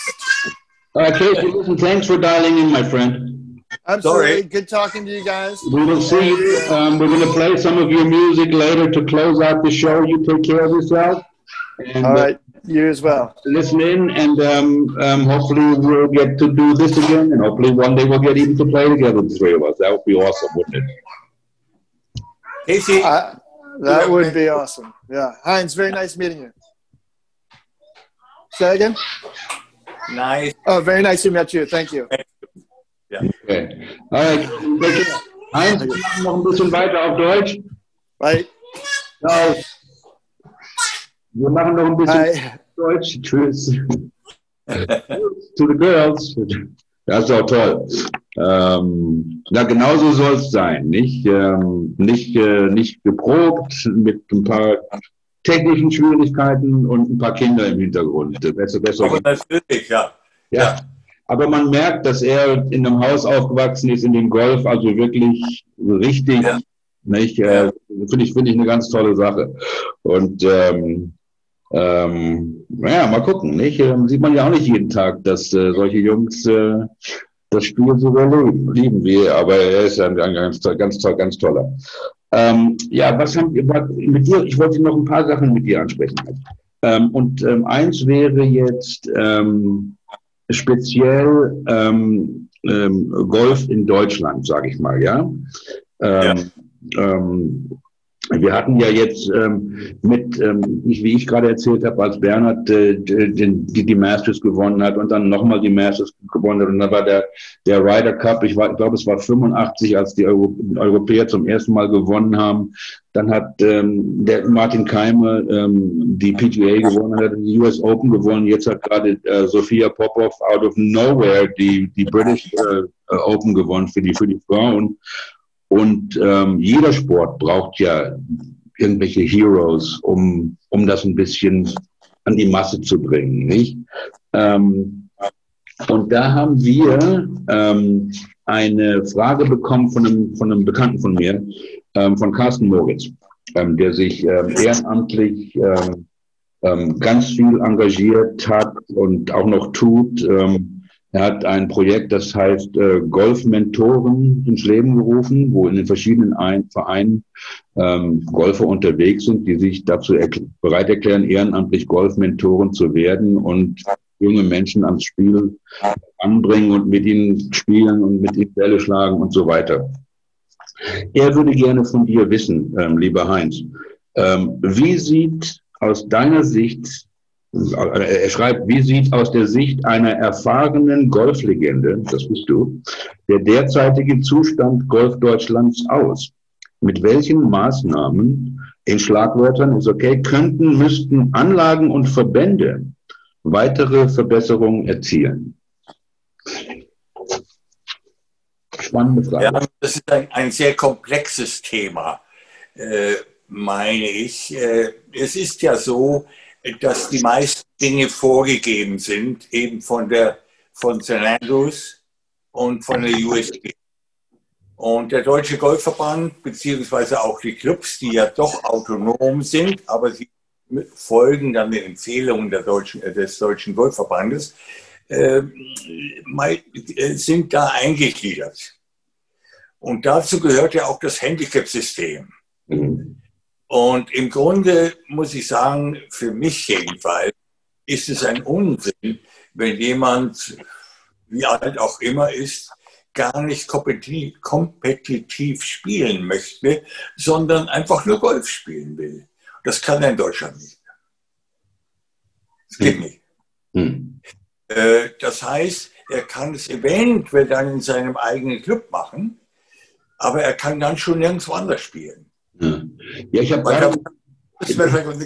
All right, Casey, listen, thanks for dialing in, my friend.
Absolutely.
Sorry.
Good talking to you guys.
We will see you. Um, we're going to play some of your music later to close out the show. You take care of yourself. And
All right. You as well.
uh, listen in, and um, um, hopefully we'll get to do this again, and hopefully one day we'll get even to play together, the three of us. That would be awesome, wouldn't it?
Casey,
I, that would be awesome. Yeah. Heinz, very nice meeting you. Say again?
nice.
Oh, very nice to meet you. Thank you.
Okay. All right. Heinz, noch ein bisschen weiter auf Deutsch.
Bye.
Ciao. Wir machen noch ein bisschen
Hi.
Deutsch. Tschüss. to the girls. Das ist auch toll. Ähm, na, genauso soll es sein. Nicht, ähm, nicht, äh, nicht geprobt mit ein paar technischen Schwierigkeiten und ein paar Kinder im Hintergrund. Besser, besser.
Aber natürlich, ja.
Ja. Aber man merkt, dass er in einem Haus aufgewachsen ist, in dem Golf, also wirklich richtig, ja. nicht? Äh, Finde ich, finde ich eine ganz tolle Sache. Und ähm, ähm, naja, mal gucken, nicht? Ähm, sieht man ja auch nicht jeden Tag, dass äh, solche Jungs äh, das Spiel so lieben, lieben wir, aber er ist ein, ein ganz, ganz, ganz toller. Ähm, ja, was haben wir mit dir? Ich wollte noch ein paar Sachen mit dir ansprechen. Ähm, und ähm, eins wäre jetzt ähm, speziell ähm, ähm, Golf in Deutschland, sage ich mal, ja. ja. Wir hatten ja jetzt ähm, mit, ähm, wie ich gerade erzählt habe, als Bernhard äh, die, die Masters gewonnen hat und dann nochmal die Masters gewonnen hat und dann war der, der Ryder Cup, ich, war, ich glaube, es war 85, als die Euro, Europäer zum ersten Mal gewonnen haben. Dann hat ähm, der Martin Keimer ähm, die PGA gewonnen, hat die US Open gewonnen. Jetzt hat gerade äh, Sophia Popov out of nowhere die, die British äh, Open gewonnen für die, für die Frauen. Und ähm, jeder Sport braucht ja irgendwelche Heroes, um, um das ein bisschen an die Masse zu bringen, nicht? Ähm, und da haben wir ähm, eine Frage bekommen von einem, von einem Bekannten von mir, ähm, von Carsten Moritz, ähm, der sich ähm, ehrenamtlich ähm, ähm, ganz viel engagiert hat und auch noch tut. Ähm, er hat ein Projekt, das heißt äh, Golf-Mentoren ins Leben gerufen, wo in den verschiedenen ein Vereinen ähm, Golfer unterwegs sind, die sich dazu bereit erklären, ehrenamtlich Golf-Mentoren zu werden und junge Menschen ans Spiel anbringen und mit ihnen spielen und mit ihnen Bälle schlagen und so weiter. Er würde gerne von dir wissen, ähm, lieber Heinz, ähm, wie sieht aus deiner Sicht er schreibt, wie sieht aus der Sicht einer erfahrenen Golflegende, das bist du, der derzeitige Zustand Golf Deutschlands aus? Mit welchen Maßnahmen, in Schlagwörtern ist okay, könnten, müssten Anlagen und Verbände weitere Verbesserungen erzielen?
Spannende Frage. Ja, das ist ein, ein sehr komplexes Thema, äh, meine ich. Äh, es ist ja so, dass die meisten Dinge vorgegeben sind, eben von der von. Andrews und von der USB. Und der Deutsche Golfverband, beziehungsweise auch die Clubs, die ja doch autonom sind, aber sie folgen dann den Empfehlungen Deutschen, äh, des Deutschen Golfverbandes, äh, sind da eingegliedert. Und dazu gehört ja auch das Handicap-System. Mhm. Und im Grunde muss ich sagen, für mich jedenfalls, ist es ein Unsinn, wenn jemand, wie alt auch immer ist, gar nicht kompetitiv, kompetitiv spielen möchte, sondern einfach nur Golf spielen will. Das kann er in Deutschland nicht. Das geht hm. nicht. Hm. Äh, das heißt, er kann es eventuell dann in seinem eigenen Club machen, aber er kann dann schon nirgendwo anders spielen. Ja, ja ich habe gerade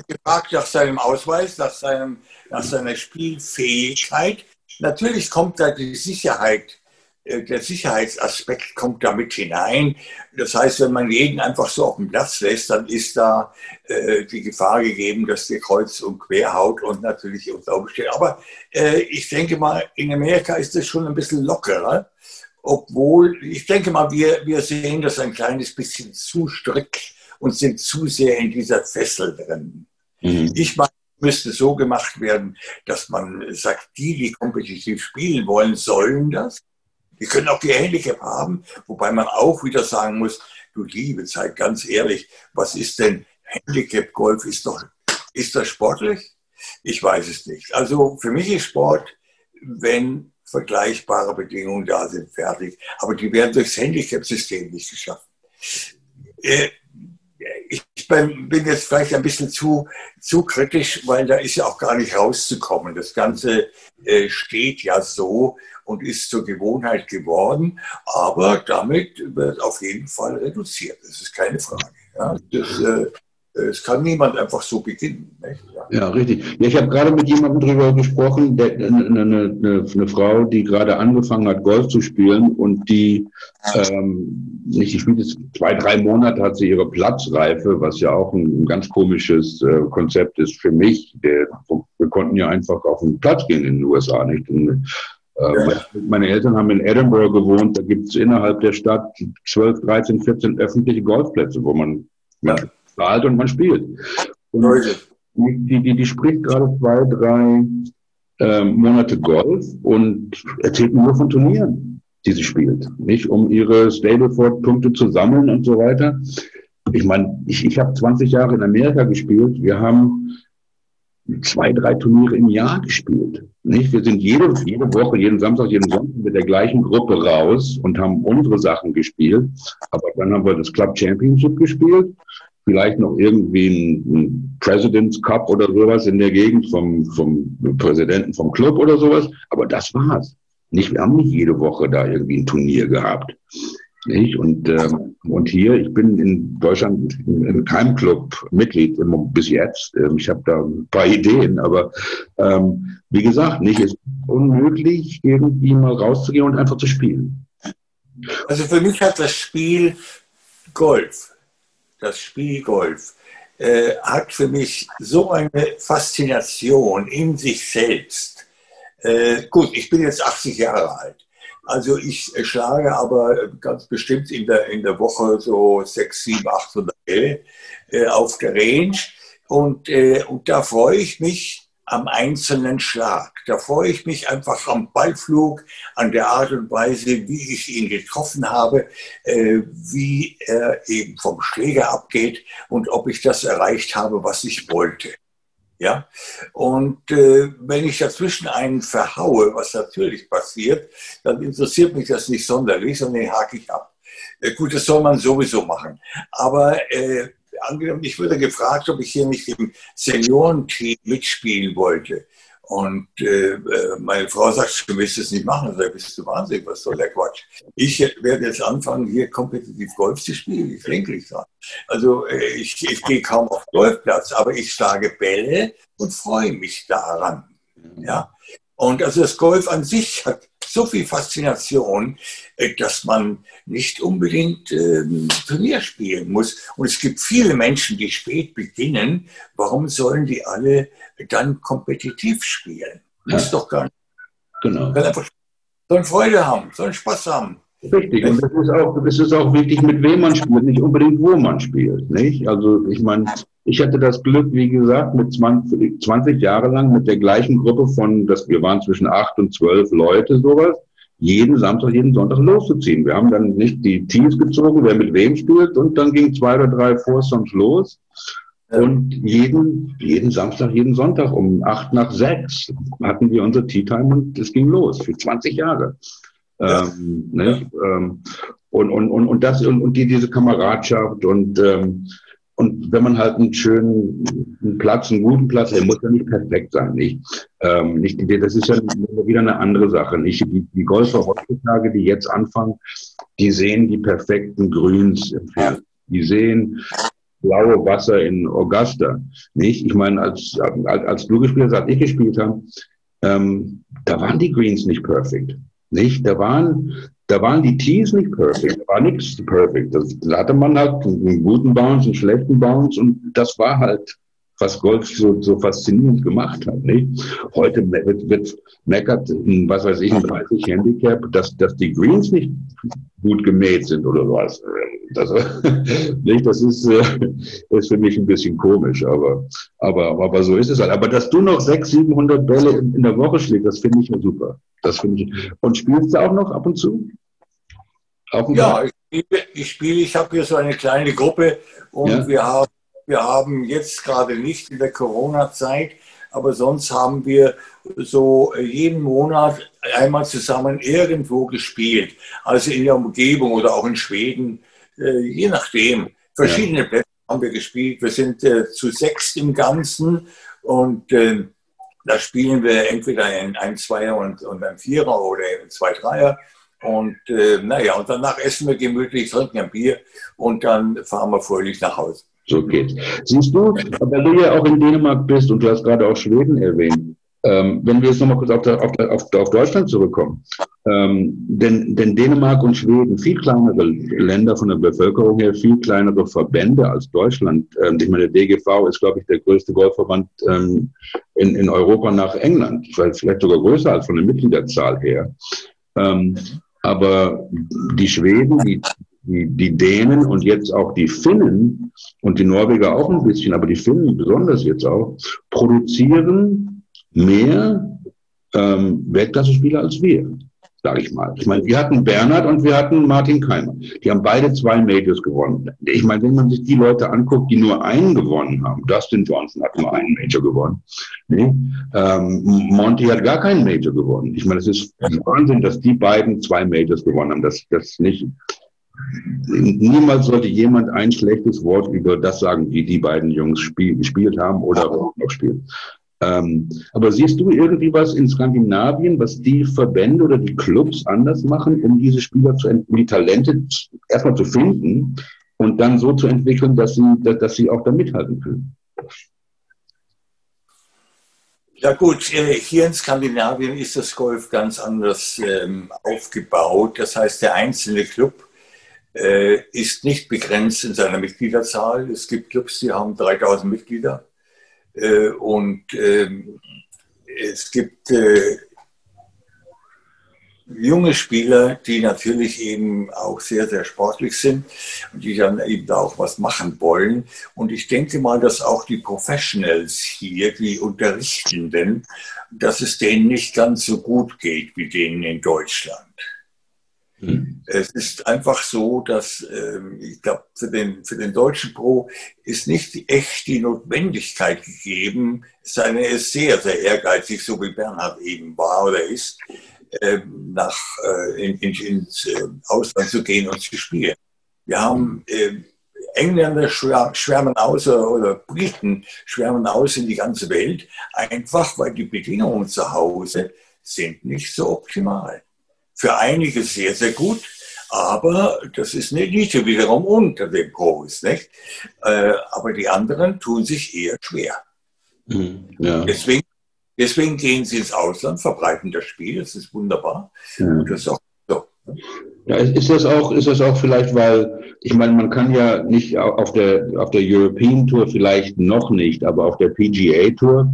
gefragt nach seinem Ausweis, nach, seinem, nach seiner Spielfähigkeit. Natürlich kommt da die Sicherheit, äh, der Sicherheitsaspekt kommt da mit hinein. Das heißt, wenn man jeden einfach so auf den Platz lässt, dann ist da äh, die Gefahr gegeben, dass der kreuz und quer haut und natürlich unter Umständen. Aber äh, ich denke mal, in Amerika ist das schon ein bisschen lockerer. Obwohl, ich denke mal, wir, wir sehen das ein kleines bisschen zu strikt und sind zu sehr in dieser Fessel drin. Mhm. Ich meine, müsste so gemacht werden, dass man sagt, die, die kompetitiv spielen wollen, sollen das. Die können auch die Handicap haben, wobei man auch wieder sagen muss, du liebe Zeit, ganz ehrlich, was ist denn Handicap-Golf? Ist, doch, ist das sportlich? Ich weiß es nicht. Also für mich ist Sport, wenn vergleichbare Bedingungen da sind, fertig. Aber die werden durchs Handicap-System nicht geschaffen. Ich bin jetzt vielleicht ein bisschen zu, zu kritisch, weil da ist ja auch gar nicht rauszukommen. Das Ganze äh, steht ja so und ist zur Gewohnheit geworden, aber damit wird auf jeden Fall reduziert. Das ist keine Frage. Ja, das, äh, es kann niemand einfach so beginnen.
Ja. ja. richtig. Ja, ich habe gerade mit jemandem darüber gesprochen, der, eine, eine, eine, Frau, die gerade angefangen hat, Golf zu spielen und die, ähm, nicht, die spielt jetzt zwei, drei Monate, hat sie ihre Platzreife, was ja auch ein, ein ganz komisches äh, Konzept ist für mich. Der, wir konnten ja einfach auf den Platz gehen in den USA, nicht? Und, Äh, meine Eltern haben in Edinburgh gewohnt, da gibt es innerhalb der Stadt 12, 13, 14 öffentliche Golfplätze, wo man, man zahlt und man spielt. Und die, die, die spricht gerade zwei, drei äh, Monate Golf und erzählt nur von Turnieren, die sie spielt. Nicht um ihre Stableford-Punkte zu sammeln und so weiter. Ich meine, ich, ich habe 20 Jahre in Amerika gespielt. Wir haben zwei, drei Turniere im Jahr gespielt. Nicht? Wir sind jede, jede Woche, jeden Samstag, jeden Sonntag mit der gleichen Gruppe raus und haben unsere Sachen gespielt. Aber dann haben wir das Club Championship gespielt. Vielleicht noch irgendwie ein, President's Cup oder sowas in der Gegend vom, vom Präsidenten vom Club oder sowas. Aber das war's. Nicht, wir haben nicht jede Woche da irgendwie ein Turnier gehabt. Nicht? Und, ähm, und hier, ich bin in Deutschland in, in keinem Club Mitglied bis jetzt. Ähm, ich habe da ein paar Ideen, aber ähm, wie gesagt, nicht ist unmöglich, irgendwie mal rauszugehen und einfach zu spielen.
Also für mich hat das Spiel Golf, das Spiel Golf, äh, hat für mich so eine Faszination in sich selbst. Äh, gut, ich bin jetzt 80 Jahre alt. Also ich schlage aber ganz bestimmt in der, in der Woche so 6, 7, 800 Bälle äh, auf der Range. Und, äh, und da freue ich mich am einzelnen Schlag. Da freue ich mich einfach am Ballflug, an der Art und Weise, wie ich ihn getroffen habe, äh, wie er eben vom Schläger abgeht und ob ich das erreicht habe, was ich wollte. Ja? Und äh, wenn ich dazwischen einen verhaue, was natürlich passiert, dann interessiert mich das nicht sonderlich, sondern den hake ich ab. Äh, gut, das soll man sowieso machen. Aber äh, angenommen, ich wurde gefragt, ob ich hier nicht im Seniorenteam mitspielen wollte. Und äh, äh, meine Frau sagt, du willst es nicht machen. Da bist du wahnsinnig, was soll der Quatsch? Ich werde jetzt anfangen, hier kompetitiv Golf zu spielen. Ich denke nicht dran. Also äh, ich, ich gehe kaum auf den Golfplatz, aber ich schlage Bälle und freue mich daran. Ja? Und also das Golf an sich hat so viel Faszination, äh, dass man nicht unbedingt äh, Turnier spielen muss. Und es gibt viele Menschen, die spät beginnen. Warum sollen die alle dann kompetitiv spielen? Das ist doch gar nicht. Genau. Sollen Freude haben, sollen Spaß haben.
Richtig, und das ist auch, das ist auch wirklich, mit wem man spielt, nicht unbedingt, wo man spielt. Nicht? Also ich meine, ich hatte das Glück, wie gesagt, mit 20, 20 Jahre lang mit der gleichen Gruppe von, dass wir waren zwischen acht und zwölf Leute, sowas, jeden Samstag, jeden Sonntag loszuziehen. Wir haben dann nicht die Teams gezogen, wer mit wem spielt, und dann ging zwei oder drei Foursomes los. Und jeden, jeden Samstag, jeden Sonntag um acht nach sechs hatten wir unser Tea Time und es ging los für 20 Jahre. Ja. Ähm, ne? ähm, und, und, und, und das und, und die, diese Kameradschaft und ähm, und wenn man halt einen schönen einen Platz, einen guten Platz, der muss ja nicht perfekt sein, nicht? Ähm, nicht das ist ja wieder eine andere Sache, nicht? Die, die Golfer heutzutage, die jetzt anfangen, die sehen die perfekten Grüns im Fernsehen. Die sehen blaue Wasser in Augusta, nicht? Ich meine, als, als, als du gespielt hast, als ich gespielt habe, ähm, da waren die Greens nicht perfekt. Nicht? Da waren, da waren die Tees nicht perfekt, da war nichts perfekt. Da hatte man halt einen guten Bounce, einen schlechten Bounce und das war halt, was Golf so, so faszinierend gemacht hat. Nicht? Heute wird, wird meckert, was weiß ich, ein 30 Handicap, dass, dass die Greens nicht gut gemäht sind oder was. Das, nicht, das ist, äh, ist für mich ein bisschen komisch, aber, aber, aber so ist es halt. Aber dass du noch 600, 700 Bälle in, der Woche schlägst, das finde ich super. Das finde ich. Und spielst du auch noch ab und zu?
Ja, ich spiele, ich, spiele, ich habe hier so eine kleine Gruppe und ja. wir, haben, wir haben jetzt gerade nicht in der Corona-Zeit, aber sonst haben wir so jeden Monat einmal zusammen irgendwo gespielt. Also in der Umgebung oder auch in Schweden, äh, je nachdem. Verschiedene ja. Plätze haben wir gespielt. Wir sind äh, zu sechs im Ganzen und äh, da spielen wir entweder ein, ein Zweier und, und ein Vierer oder ein Zwei Dreier. Und äh, naja, und danach essen wir gemütlich, trinken ein Bier und dann fahren wir fröhlich nach Hause.
So geht's. Siehst du, weil du ja auch in Dänemark bist und du hast gerade auch Schweden erwähnt, ähm, wenn wir jetzt nochmal kurz auf, auf, der, auf, Deutschland zurückkommen, ähm, denn, denn Dänemark und Schweden, viel kleinere Länder von der Bevölkerung her, viel kleinere Verbände als Deutschland. Ähm, ich meine, der DGV ist, glaube ich, der größte Golfverband ähm, in, in Europa nach England, vielleicht sogar größer als von der Mitgliederzahl her. Ähm, aber die Schweden, die, die, die Dänen und jetzt auch die Finnen und die Norweger auch ein bisschen, aber die Finnen besonders jetzt auch, produzieren mehr ähm, Weltklasse-Spieler als wir sage ich mal. Ich meine, wir hatten Bernhard und wir hatten Martin Keimer. Die haben beide zwei Majors gewonnen. Ich meine, wenn man sich die Leute anguckt, die nur einen gewonnen haben, Dustin Johnson hat nur einen Major gewonnen. Nee? Ähm, Monty hat gar keinen Major gewonnen. Ich meine, es ist Wahnsinn, dass die beiden zwei Majors gewonnen haben. Das, das nicht. Niemals sollte jemand ein schlechtes Wort über das sagen, wie die beiden Jungs spiel, gespielt haben oder noch spielen. Ähm, aber siehst du irgendwie was in Skandinavien, was die Verbände oder die Clubs anders machen, um diese Spieler zu, um die Talente erstmal zu finden und dann so zu entwickeln, dass sie, dass sie auch da mithalten können?
Ja gut, äh, hier in Skandinavien ist das Golf ganz anders ähm, aufgebaut. Das heißt, der einzelne Club äh, ist nicht begrenzt in seiner Mitgliederzahl. Es gibt Clubs, die haben 3000 Mitglieder. Äh, und ähm, es gibt äh, junge Spieler, die natürlich eben auch sehr, sehr sportlich sind und die dann eben da auch was machen wollen. Und ich denke mal, dass auch die Professionals hier, die Unterrichtenden, dass es denen nicht ganz so gut geht wie denen in Deutschland. Mhm. Es ist einfach so, dass ähm, ich glaube, für den, für den deutschen Pro ist nicht echt die Notwendigkeit gegeben, seine ist sehr, sehr ehrgeizig, so wie Bernhard eben war oder ist, ähm, nach, äh, in, in, ins äh, Ausland zu gehen und zu spielen. Wir haben äh, Engländer schwärmen aus oder Briten schwärmen aus in die ganze Welt, einfach weil die Bedingungen zu Hause sind nicht so optimal für einige sehr, sehr gut, aber das ist eine Elite wiederum unter den Pros. Nicht? Äh, aber die anderen tun sich eher schwer. Mhm, ja. Deswegen, deswegen gehen sie ins Ausland, verbreiten das Spiel, das ist wunderbar. Ja. Und das ist auch so.
Ja, ist das auch, ist das auch vielleicht, weil, ich meine, man kann ja nicht auf der, auf der European Tour vielleicht noch nicht, aber auf der PGA Tour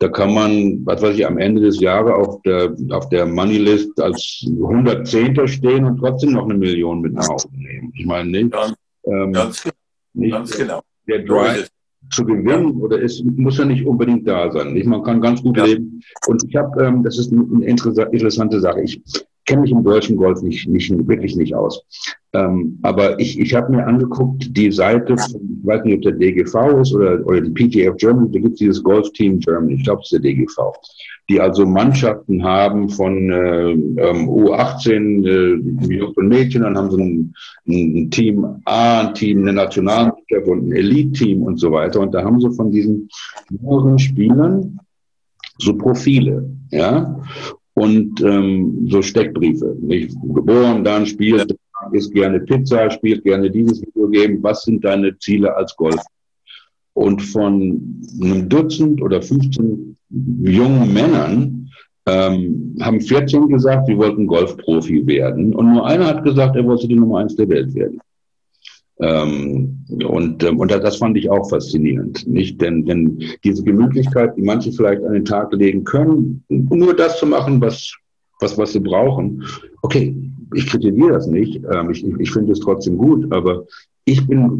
da kann man, was weiß ich, am Ende des Jahres auf der, auf der Moneylist als 110. stehen und trotzdem noch eine Million mit nach Hause nehmen. Ich meine, nicht,
ganz, ähm, ganz, nicht ganz genau.
Der Drive zu gewinnen oder es muss ja nicht unbedingt da sein. Nicht? Man kann ganz gut ja. leben. Und ich habe, ähm, das ist eine interessante Sache. Ich kenne mich im deutschen Golf nicht, nicht, wirklich nicht aus. Ähm, aber ich, ich habe mir angeguckt, die Seite, von, ich weiß nicht, ob der DGV ist oder, oder die PGF Germany, da gibt es dieses Golf Team Germany, ich glaube, es ist der DGV, die also Mannschaften haben von äh, ähm, U18, äh, Jungs und Mädchen, dann haben sie ein, ein Team A, ein Team, eine Nationalmannschaft und ein Elite-Team und so weiter. Und da haben sie von diesen jüngeren Spielern so Profile, ja und ähm, so Steckbriefe. Nicht geboren, dann spielt, isst gerne Pizza, spielt gerne dieses Videogame. Was sind deine Ziele als Golf? Und von einem Dutzend oder 15 jungen Männern ähm, haben 14 gesagt, sie wollten Golfprofi werden. Und nur einer hat gesagt, er wollte die Nummer eins der Welt werden. Ähm, und, ähm, und das fand ich auch faszinierend, nicht? Denn, denn diese Gemütlichkeit, die manche vielleicht an den Tag legen können, nur das zu machen, was, was, was sie brauchen. Okay, ich kritisiere das nicht. Ähm, ich, ich finde es trotzdem gut, aber ich bin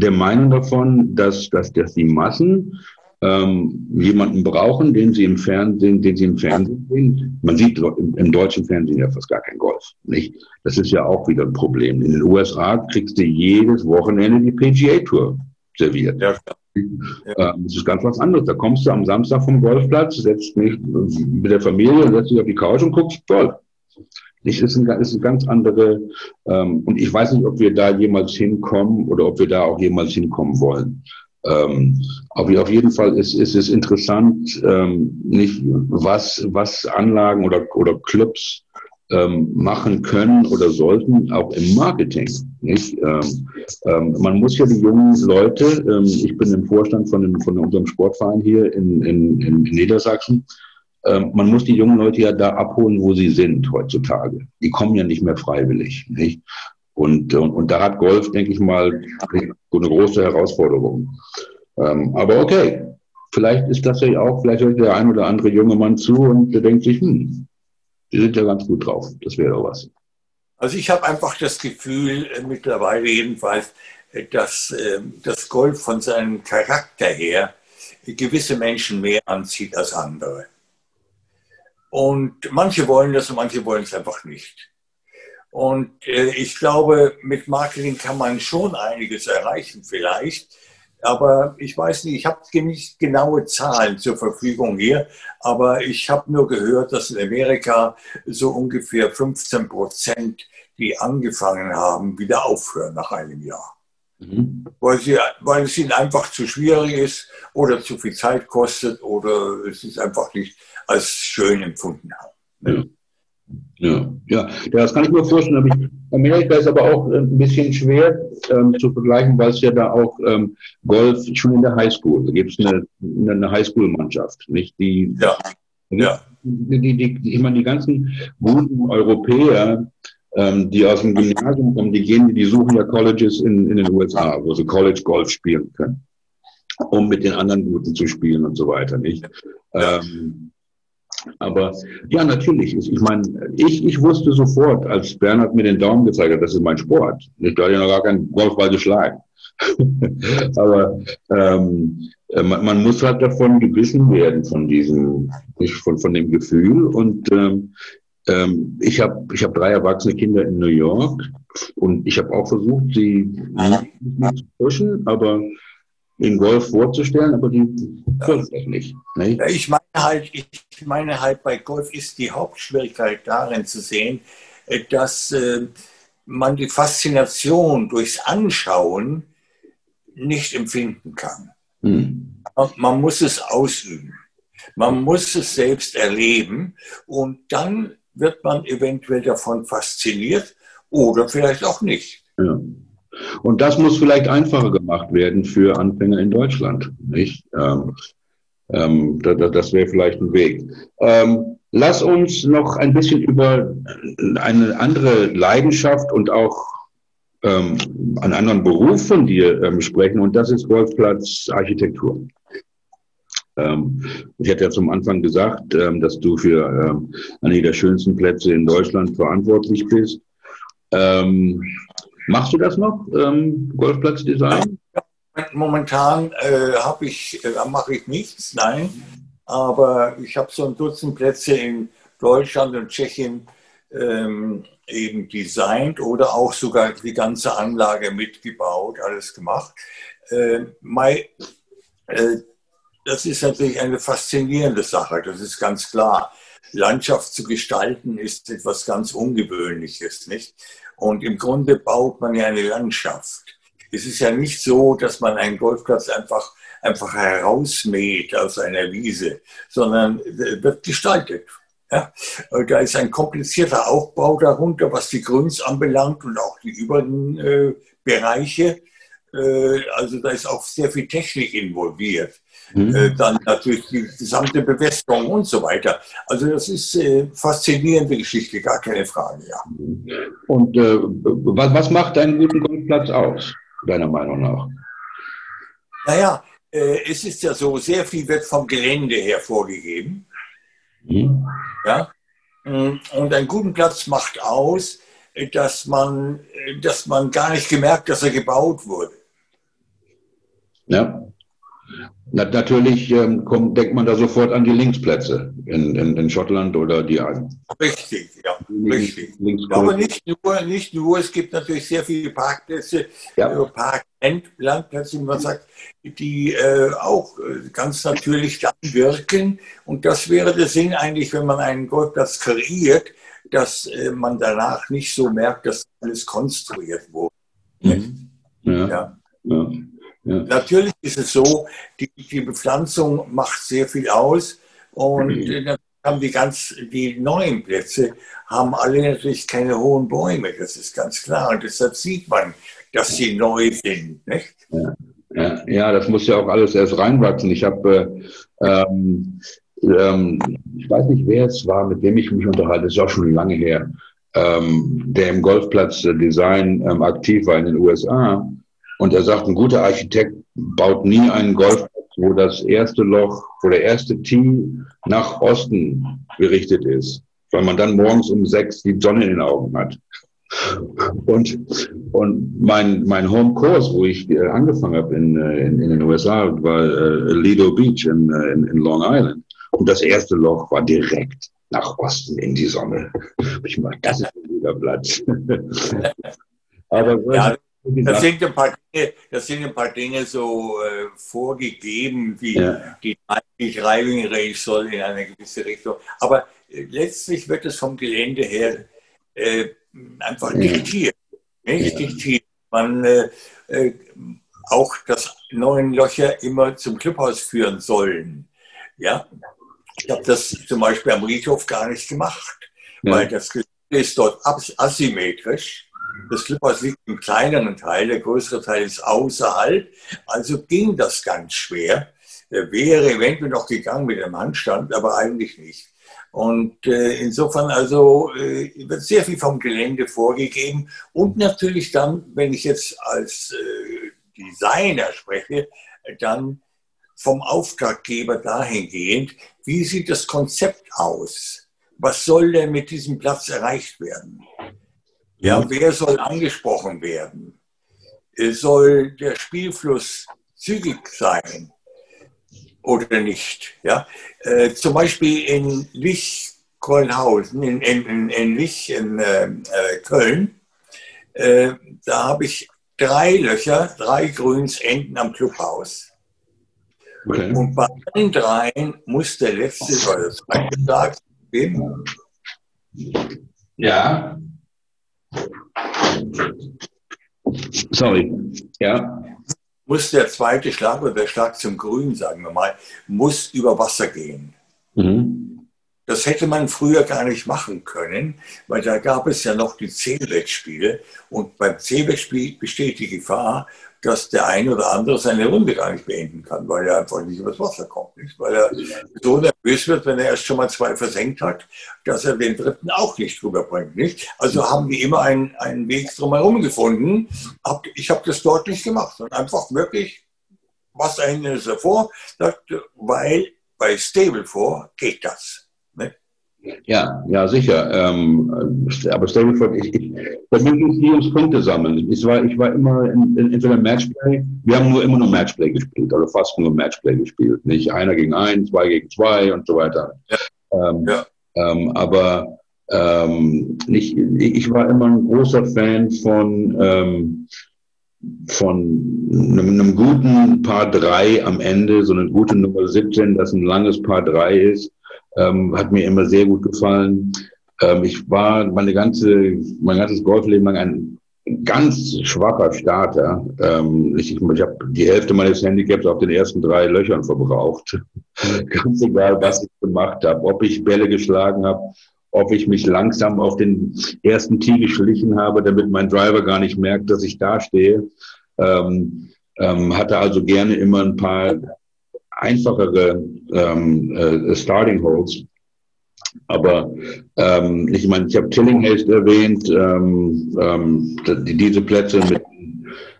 der Meinung davon, dass, dass, dass die Massen ähm, jemanden brauchen, den sie im Fernsehen, den sie im Fernsehen sehen. Man sieht im, im, deutschen Fernsehen ja fast gar kein Golf, nicht? Das ist ja auch wieder ein Problem. In den USA kriegst du jedes Wochenende die PGA Tour serviert. Ja. Ja. Ähm, das ist ganz was anderes. Da kommst du am Samstag vom Golfplatz, setzt mich mit der Familie, setzt dich auf die Couch und guckst Golf. Das ist, ein, ist eine ganz andere, ähm, und ich weiß nicht, ob wir da jemals hinkommen oder ob wir da auch jemals hinkommen wollen. Ähm, aber auf jeden Fall ist, ist es interessant, ähm, nicht was, was Anlagen oder, oder Clubs ähm, machen können oder sollten, auch im Marketing. Nicht? Ähm, ähm, man muss ja die jungen Leute, ähm, ich bin im Vorstand von, dem, von unserem Sportverein hier in, in, in Niedersachsen, ähm, man muss die jungen Leute ja da abholen, wo sie sind heutzutage. Die kommen ja nicht mehr freiwillig. Nicht? Und, und, und da hat Golf, denke ich mal, eine große Herausforderung. Ähm, aber okay, vielleicht ist das ja auch, vielleicht hört der ein oder andere junge Mann zu und der denkt sich, hm, die sind ja ganz gut drauf. Das wäre doch was.
Also ich habe einfach das Gefühl, äh, mittlerweile jedenfalls, äh, dass äh, das Golf von seinem Charakter her gewisse Menschen mehr anzieht als andere. Und manche wollen das und manche wollen es einfach nicht. Und äh, ich glaube, mit Marketing kann man schon einiges erreichen vielleicht. Aber ich weiß nicht, ich habe nicht genaue Zahlen zur Verfügung hier, aber ich habe nur gehört, dass in Amerika so ungefähr 15 Prozent, die angefangen haben, wieder aufhören nach einem Jahr. Mhm. Weil, sie, weil es ihnen einfach zu schwierig ist oder zu viel Zeit kostet oder es ist einfach nicht als schön empfunden haben.
Ja. Ja, ja, das kann ich mir vorstellen. Amerika ist aber auch äh, ein bisschen schwer ähm, zu vergleichen, weil es ja da auch ähm, Golf schon in der Highschool, da gibt es eine, eine Highschool-Mannschaft, nicht die,
ja. Ja.
Die, die, die, ich meine, die ganzen guten Europäer, ähm, die aus dem Gymnasium kommen, die gehen, die suchen ja Colleges in, in den USA, wo sie College Golf spielen können, um mit den anderen Guten zu spielen und so weiter, nicht? Ähm, aber ja, natürlich. Ich meine, ich, ich wusste sofort, als Bernhard mir den Daumen gezeigt hat, das ist mein Sport. Ich hatte ja noch gar keinen Golfball geschlagen. Aber ähm, äh, man, man, muss halt davon gebissen werden, von diesem, von, von dem Gefühl. Und ähm, ähm, ich habe ich hab drei erwachsene Kinder in New York und ich habe auch versucht, sie nicht zu pushen, aber in Golf vorzustellen, aber die können das nicht.
Ne? Ich meine halt, ich meine halt, bei Golf ist die Hauptschwierigkeit darin zu sehen, äh, dass äh, man die Faszination durchs Anschauen nicht empfinden kann. Hm. Man muss es ausüben. Man muss es selbst erleben und dann wird man eventuell davon fasziniert oder vielleicht auch nicht.
Ja. Und das muss vielleicht einfacher gemacht werden für Anfänger in Deutschland. Nicht? Ähm, ähm, da, da, das wäre vielleicht ein Weg. Ähm, lass uns noch ein bisschen über eine andere Leidenschaft und auch ähm, einen anderen Beruf von dir ähm, sprechen, und das ist Golfplatzarchitektur. Ähm, ich hatte ja zum Anfang gesagt, ähm, dass du für einige der schönsten Plätze in Deutschland verantwortlich bist. Machst du das noch, ähm, Golfplatzdesign?
Momentan äh, ich, äh, mache ich nichts, nein. Aber ich habe so ein Dutzend Plätze in Deutschland und Tschechien ähm, eben designt oder auch sogar die ganze Anlage mitgebaut, alles gemacht. Äh, my, äh, das ist natürlich eine faszinierende Sache, das ist ganz klar. Landschaft zu gestalten ist etwas ganz Ungewöhnliches, nicht? Und im Grunde baut man ja eine Landschaft. Es ist ja nicht so, dass man einen Golfplatz einfach, einfach herausmäht aus einer Wiese, sondern wird gestaltet. Ja? Da ist ein komplizierter Aufbau darunter, was die Grüns anbelangt und auch die übrigen äh, Bereiche. Äh, also da ist auch sehr viel Technik involviert. Mhm. Äh, dann natürlich die gesamte Bewässerung und so weiter. Also das ist äh, faszinierende Geschichte, gar keine Frage, ja.
Und äh, was, was macht einen guten Golfplatz aus, deiner Meinung nach?
Naja, äh, es ist ja so, sehr viel wird vom Gelände her vorgegeben. Mhm. Ja? Mm, und einen guten Platz macht aus, dass man, dass man gar nicht gemerkt, dass er gebaut wurde.
Ja. Na, natürlich ähm, kommt, denkt man da sofort an die Linksplätze in, in, in Schottland oder die
Richtig, ja, richtig. Aber nicht nur, nicht nur, es gibt natürlich sehr viele Parkplätze, ja. äh, Parklandplätze, wie man sagt, die äh, auch äh, ganz natürlich dann wirken. Und das wäre der Sinn eigentlich, wenn man einen Golfplatz kreiert, dass äh, man danach nicht so merkt, dass alles konstruiert wurde. Mhm. ja. ja. ja. Ja. Natürlich ist es so, die, die, Bepflanzung macht sehr viel aus und mhm. dann haben die ganz, die neuen Plätze haben alle natürlich keine hohen Bäume, das ist ganz klar. Und deshalb sieht man, dass sie neu sind. Nicht?
Ja. Ja, ja, das muss ja auch alles erst reinwachsen. Ich habe, äh, ähm, ähm, ich weiß nicht, wer es war, mit dem ich mich unterhalte, das ist auch schon lange her, ähm, der im Golfplatzdesign ähm, aktiv war in den USA. Und er sagt, ein guter Architekt baut nie einen Golfplatz wo das erste Loch, wo der erste Tee nach Osten gerichtet ist, weil man dann morgens um sechs die Sonne in den Augen hat. Und, und mein, mein Home-Kurs, wo ich äh, angefangen habe in, äh, in, in den USA, war äh, Lido Beach in, in, in Long Island. Und das erste Loch war direkt nach Osten in die Sonne. Ich meine, das ist ein guter Platz.
Aber ja, das sind, ein paar Dinge, das sind ein paar Dinge so äh, vorgegeben, wie ja. die, die Driving Range soll in eine gewisse Richtung. Aber äh, letztlich wird es vom Gelände her äh, einfach ja. diktiert. Nicht ja. diktiert. Man äh, äh, auch, dass neun Löcher immer zum Clubhaus führen sollen. Ja, ich habe das zum Beispiel am Riedhof gar nicht gemacht, weil das Gelände ist dort asymmetrisch das Clubhaus liegt im kleineren Teil, der größere Teil ist außerhalb. Also ging das ganz schwer. Wäre eventuell noch gegangen mit dem Handstand, aber eigentlich nicht. Und äh, insofern also äh, wird sehr viel vom Gelände vorgegeben. Und natürlich dann, wenn ich jetzt als äh, Designer spreche, dann vom Auftraggeber dahingehend, wie sieht das Konzept aus? Was soll denn mit diesem Platz erreicht werden? Ja, wer soll angesprochen werden? Soll der Spielfluss zügig sein oder nicht? Ja? Äh, zum Beispiel in Lich-Kolnhausen, in, in, in Lich in äh, äh, Köln, äh, da habe ich drei Löcher, drei Grüns enden am Clubhaus. Okay. Und bei allen dreien muss der letzte oder das zweite Tag
Ja. Sorry, ja.
Muss der zweite Schlag oder der Schlag zum Grün, sagen wir mal, muss über Wasser gehen. Mhm. Das hätte man früher gar nicht machen können, weil da gab es ja noch die Zählwettspiele und beim Zählwettspiel besteht die Gefahr, dass der eine oder andere seine Runde gar nicht beenden kann, weil er einfach nicht übers Wasser kommt. Nicht? Weil er so nervös wird, wenn er erst schon mal zwei versenkt hat, dass er den dritten auch nicht rüberbringt. Nicht? Also haben die immer einen, einen Weg drumherum gefunden. Ich habe das dort nicht gemacht, sondern einfach wirklich Wasserhindernisse vor, weil bei Stable 4 geht das.
Ja, ja, sicher. Ähm, aber ich, ich, bei mir ging es nie ums Punkte sammeln. Ich war, ich war immer in, in, entweder Matchplay, wir haben nur immer nur Matchplay gespielt, also fast nur Matchplay gespielt. Nicht einer gegen einen, zwei gegen zwei und so weiter. Ja. Ähm, ja. Ähm, aber ähm, nicht, ich war immer ein großer Fan von, ähm, von einem, einem guten Paar 3 am Ende, so eine gute Nummer 17, das ein langes Paar 3 ist ähm, hat mir immer sehr gut gefallen. Ähm, ich war meine ganze, mein ganzes Golfleben lang ein ganz schwacher Starter. Ähm, ich ich habe die Hälfte meines Handicaps auf den ersten drei Löchern verbraucht. ganz egal, was ich gemacht habe, ob ich Bälle geschlagen habe, ob ich mich langsam auf den ersten Tee geschlichen habe, damit mein Driver gar nicht merkt, dass ich da stehe. Ähm, ähm, hatte also gerne immer ein paar einfachere ähm, äh, Starting Holes. Aber ähm, ich meine, ich habe Tillinghast erwähnt, ähm, ähm, die, diese Plätze mit,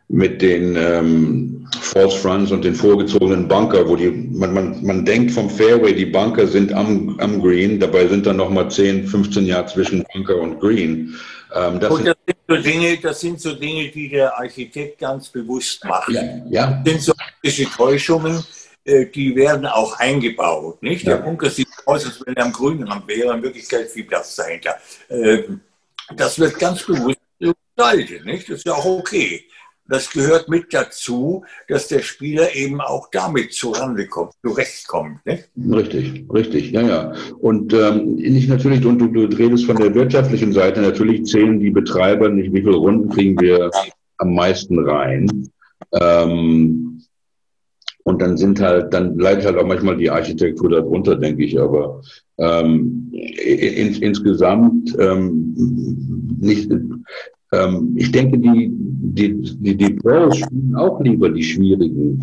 mit den ähm, False Fronts und den vorgezogenen Bunker, wo die, man, man, man denkt vom Fairway, die Bunker sind am, am Green, dabei sind dann nochmal 10, 15 Jahre zwischen Bunker und Green.
Ähm, das, und das sind, so Dinge, das sind so Dinge, die der Architekt ganz bewusst macht. Ja, ja. Das sind so Täuschungen die werden auch eingebaut. Nicht? Der Bunker sieht aus, als wenn er am grünen Rand wäre, in Wirklichkeit viel Platz dahinter. Das wird ganz bewusst gestaltet. Nicht? Das ist ja auch okay. Das gehört mit dazu, dass der Spieler eben auch damit zurande kommt, zurechtkommt. Nicht?
Richtig, richtig, ja, ja. Und ähm, nicht natürlich, und du, du redest von der wirtschaftlichen Seite, natürlich zählen die Betreiber nicht, wie viele Runden kriegen wir am meisten rein. Ähm, und dann sind halt, dann leidet halt auch manchmal die Architektur darunter, denke ich. Aber ähm, in, insgesamt ähm, nicht. Ähm, ich denke, die, die, die, die Pros spielen auch lieber die schwierigen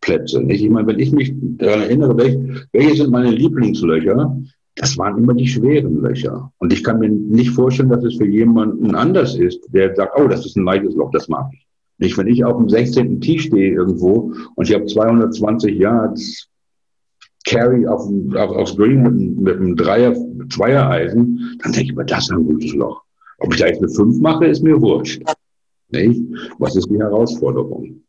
Plätze. Nicht? Ich meine, wenn ich mich daran erinnere, welche, welche sind meine Lieblingslöcher? Das waren immer die schweren Löcher. Und ich kann mir nicht vorstellen, dass es für jemanden anders ist, der sagt, oh, das ist ein leichtes Loch, das mag ich. Nicht, wenn ich auf dem 16. Tee stehe irgendwo und ich habe 220 Yards Carry auf, auf, aufs Green mit, mit einem Dreier, Zweiereisen, dann denke ich mir, das ist ein gutes Loch. Ob ich da jetzt eine 5 mache, ist mir wurscht. Nicht? Was ist die Herausforderung?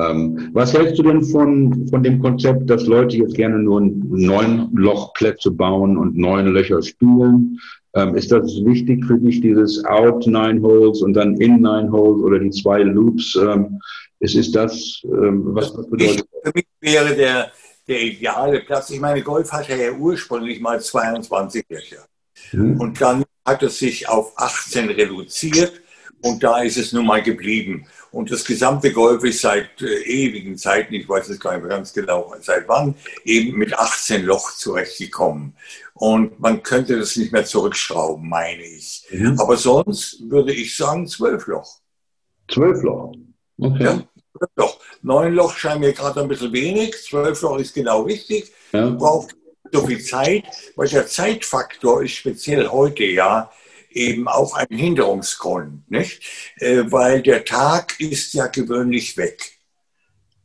Ähm, was hältst du denn von, von dem Konzept, dass Leute jetzt gerne nur neun Lochplätze bauen und neun Löcher spielen? Ähm, ist das wichtig für dich, dieses Out Nine Holes und dann In Nine Holes oder die zwei Loops? Ähm, ist, ist das, ähm, was das bedeutet?
Für mich wäre der, der ideale Platz. Ich meine, Golf hatte ja ursprünglich mal 22 Löcher. Mhm. Und dann hat es sich auf 18 reduziert und da ist es nun mal geblieben. Und das gesamte Golf ist seit äh, ewigen Zeiten, ich weiß es gar nicht mehr ganz genau, seit wann, eben mit 18 Loch zurechtgekommen. Und man könnte das nicht mehr zurückschrauben, meine ich. Mhm. Aber sonst würde ich sagen 12 Loch.
12 Loch?
Okay. Ja, 12 Loch. 9 Loch scheint mir gerade ein bisschen wenig, 12 Loch ist genau richtig. Ja. Braucht so viel Zeit, weil der Zeitfaktor ist speziell heute ja eben auch ein Hinderungsgrund, nicht? Äh, weil der Tag ist ja gewöhnlich weg.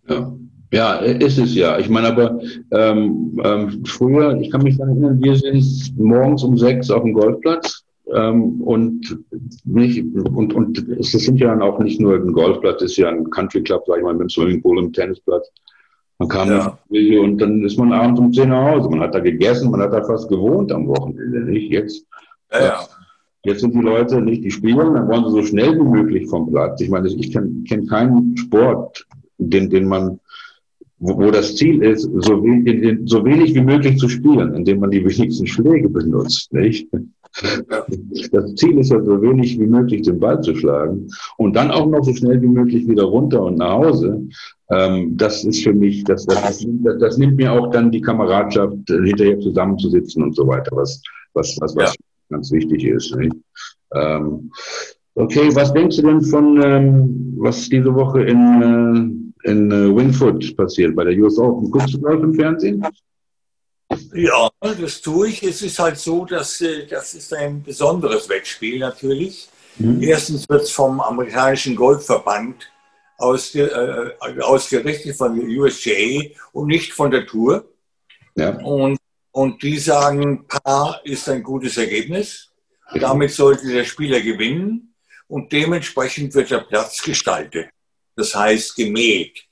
Ja. Ja, ist es ja. Ich meine aber, ähm, ähm, früher, ich kann mich daran erinnern, wir sind morgens um sechs auf dem Golfplatz ähm, und nicht, und, und es sind ja dann auch nicht nur ein Golfplatz, es ist ja ein Country Club, sag ich mal, mit einem Swimmingpool und Tennisplatz. Man kam ja. und dann ist man abends um zehn nach Hause. Man hat da gegessen, man hat da fast gewohnt am Wochenende, nicht? Jetzt. Ja, ja. Jetzt sind die Leute nicht, die spielen, dann wollen sie so schnell wie möglich vom Platz. Ich meine, ich kenne kenn keinen Sport, den, den man, wo, wo das Ziel ist, so, we, so wenig wie möglich zu spielen, indem man die wenigsten Schläge benutzt, nicht? Das Ziel ist ja so wenig wie möglich den Ball zu schlagen und dann auch noch so schnell wie möglich wieder runter und nach Hause. Ähm, das ist für mich, das, das, das, das nimmt mir auch dann die Kameradschaft, hinterher zusammenzusitzen und so weiter, was, was, was, was ganz wichtig ist. Ähm, okay, was denkst du denn von, ähm, was diese Woche in, äh, in äh, Wingfoot passiert bei der US Open? Guckst du Golf im Fernsehen?
Ja, das tue ich. Es ist halt so, dass äh, das ist ein besonderes Wettspiel natürlich. Mhm. Erstens wird es vom amerikanischen Golfverband äh, ausgerichtet von der USGA und nicht von der Tour. Ja. Und und die sagen, Paar ist ein gutes Ergebnis. Damit sollte der Spieler gewinnen und dementsprechend wird der Platz gestaltet. Das heißt gemäht.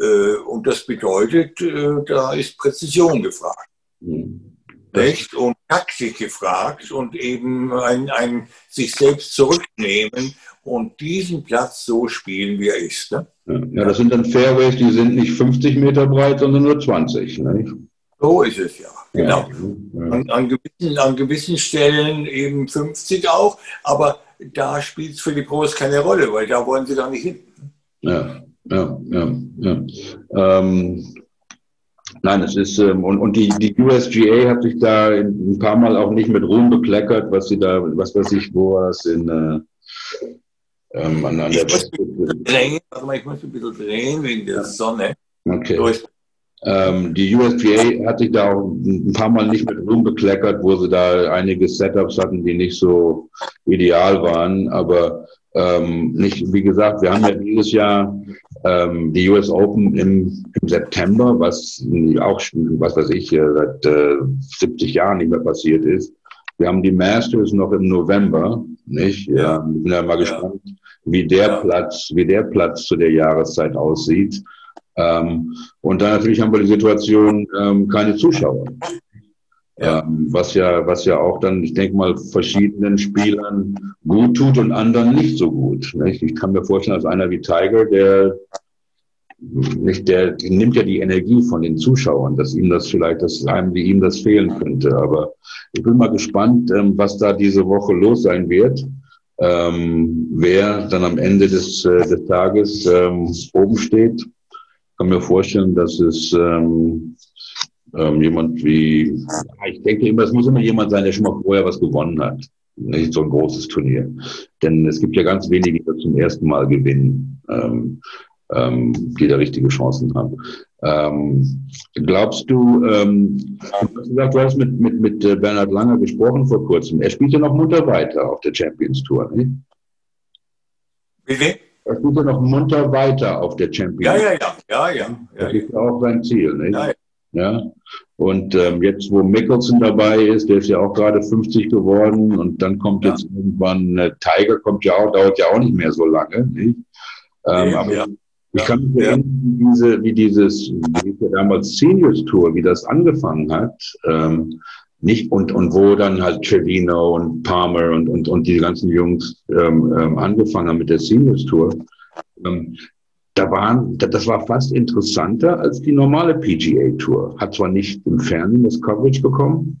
Äh, und das bedeutet, äh, da ist Präzision gefragt. Mhm. Recht und Taktik gefragt und eben ein, ein sich selbst zurücknehmen und diesen Platz so spielen, wie er ist. Ne?
Ja, das sind dann Fairways, die sind nicht 50 Meter breit, sondern nur 20. Ne?
So ist es ja. Genau. Ja. An, an, gewissen, an gewissen Stellen eben 50 auch, aber da spielt es für die Pros keine Rolle, weil da wollen sie doch nicht hin.
Ja, ja, ja. ja. Ähm, nein, es ist, ähm, und, und die, die USGA hat sich da ein paar Mal auch nicht mit Ruhm bekleckert, was sie da, was weiß ich, wo war es in, äh, ähm, an, an
ich der muss drehen, warte mal, ich muss ein bisschen drehen wegen der Sonne.
Okay. So ähm, die USGA hat sich da auch ein paar Mal nicht mit Ruhm bekleckert, wo sie da einige Setups hatten, die nicht so ideal waren. Aber ähm, nicht, wie gesagt, wir haben ja dieses Jahr ähm, die US Open im, im, September, was auch, was weiß ich, seit äh, 70 Jahren nicht mehr passiert ist. Wir haben die Masters noch im November, nicht? Ja, ich bin ja mal gespannt, wie der Platz, wie der Platz zu der Jahreszeit aussieht. Ähm, und dann natürlich haben wir die Situation, ähm, keine Zuschauer. Ähm, was ja, was ja auch dann, ich denke mal, verschiedenen Spielern gut tut und anderen nicht so gut. Nicht? Ich kann mir vorstellen, als einer wie Tiger, der nicht, der, der nimmt ja die Energie von den Zuschauern, dass ihm das vielleicht, dass einem wie ihm das fehlen könnte. Aber ich bin mal gespannt, ähm, was da diese Woche los sein wird. Ähm, wer dann am Ende des, äh, des Tages ähm, oben steht kann mir vorstellen, dass es ähm, ähm, jemand wie, ich denke immer, es muss immer jemand sein, der schon mal vorher was gewonnen hat. Nicht so ein großes Turnier. Denn es gibt ja ganz wenige, die zum ersten Mal gewinnen, ähm, ähm, die da richtige Chancen haben. Ähm, glaubst du, ähm, du hast gesagt, du hast mit, mit, mit äh, Bernhard Langer gesprochen vor kurzem. Er spielt ja noch munter weiter auf der Champions Tour, nicht?
Bitte?
Das geht ja noch munter weiter auf der Champions
Ja, ja, ja, ja, ja.
Das
ja.
ist ja auch sein Ziel, nicht?
Ja, ja.
Ja. Und ähm, jetzt, wo Mickelson dabei ist, der ist ja auch gerade 50 geworden und dann kommt
Ja.
jetzt irgendwann äh, Tiger, kommt ja auch, dauert ja auch nicht mehr so lange. Nicht? Ähm,
Eben,
aber
ja.
ich
Ja.
kann mich
Ja.
erinnern, wie, diese, wie dieses, wie damals Seniors Tour, wie das angefangen hat. Ähm, nicht und, und wo dann halt Trevino und Palmer und, und, und die ganzen Jungs ähm, ähm, angefangen haben mit der Seniors Tour. Ähm, da waren, da- das war fast interessanter als die normale PGA Tour. Hat zwar nicht im Fernsehen das Coverage bekommen,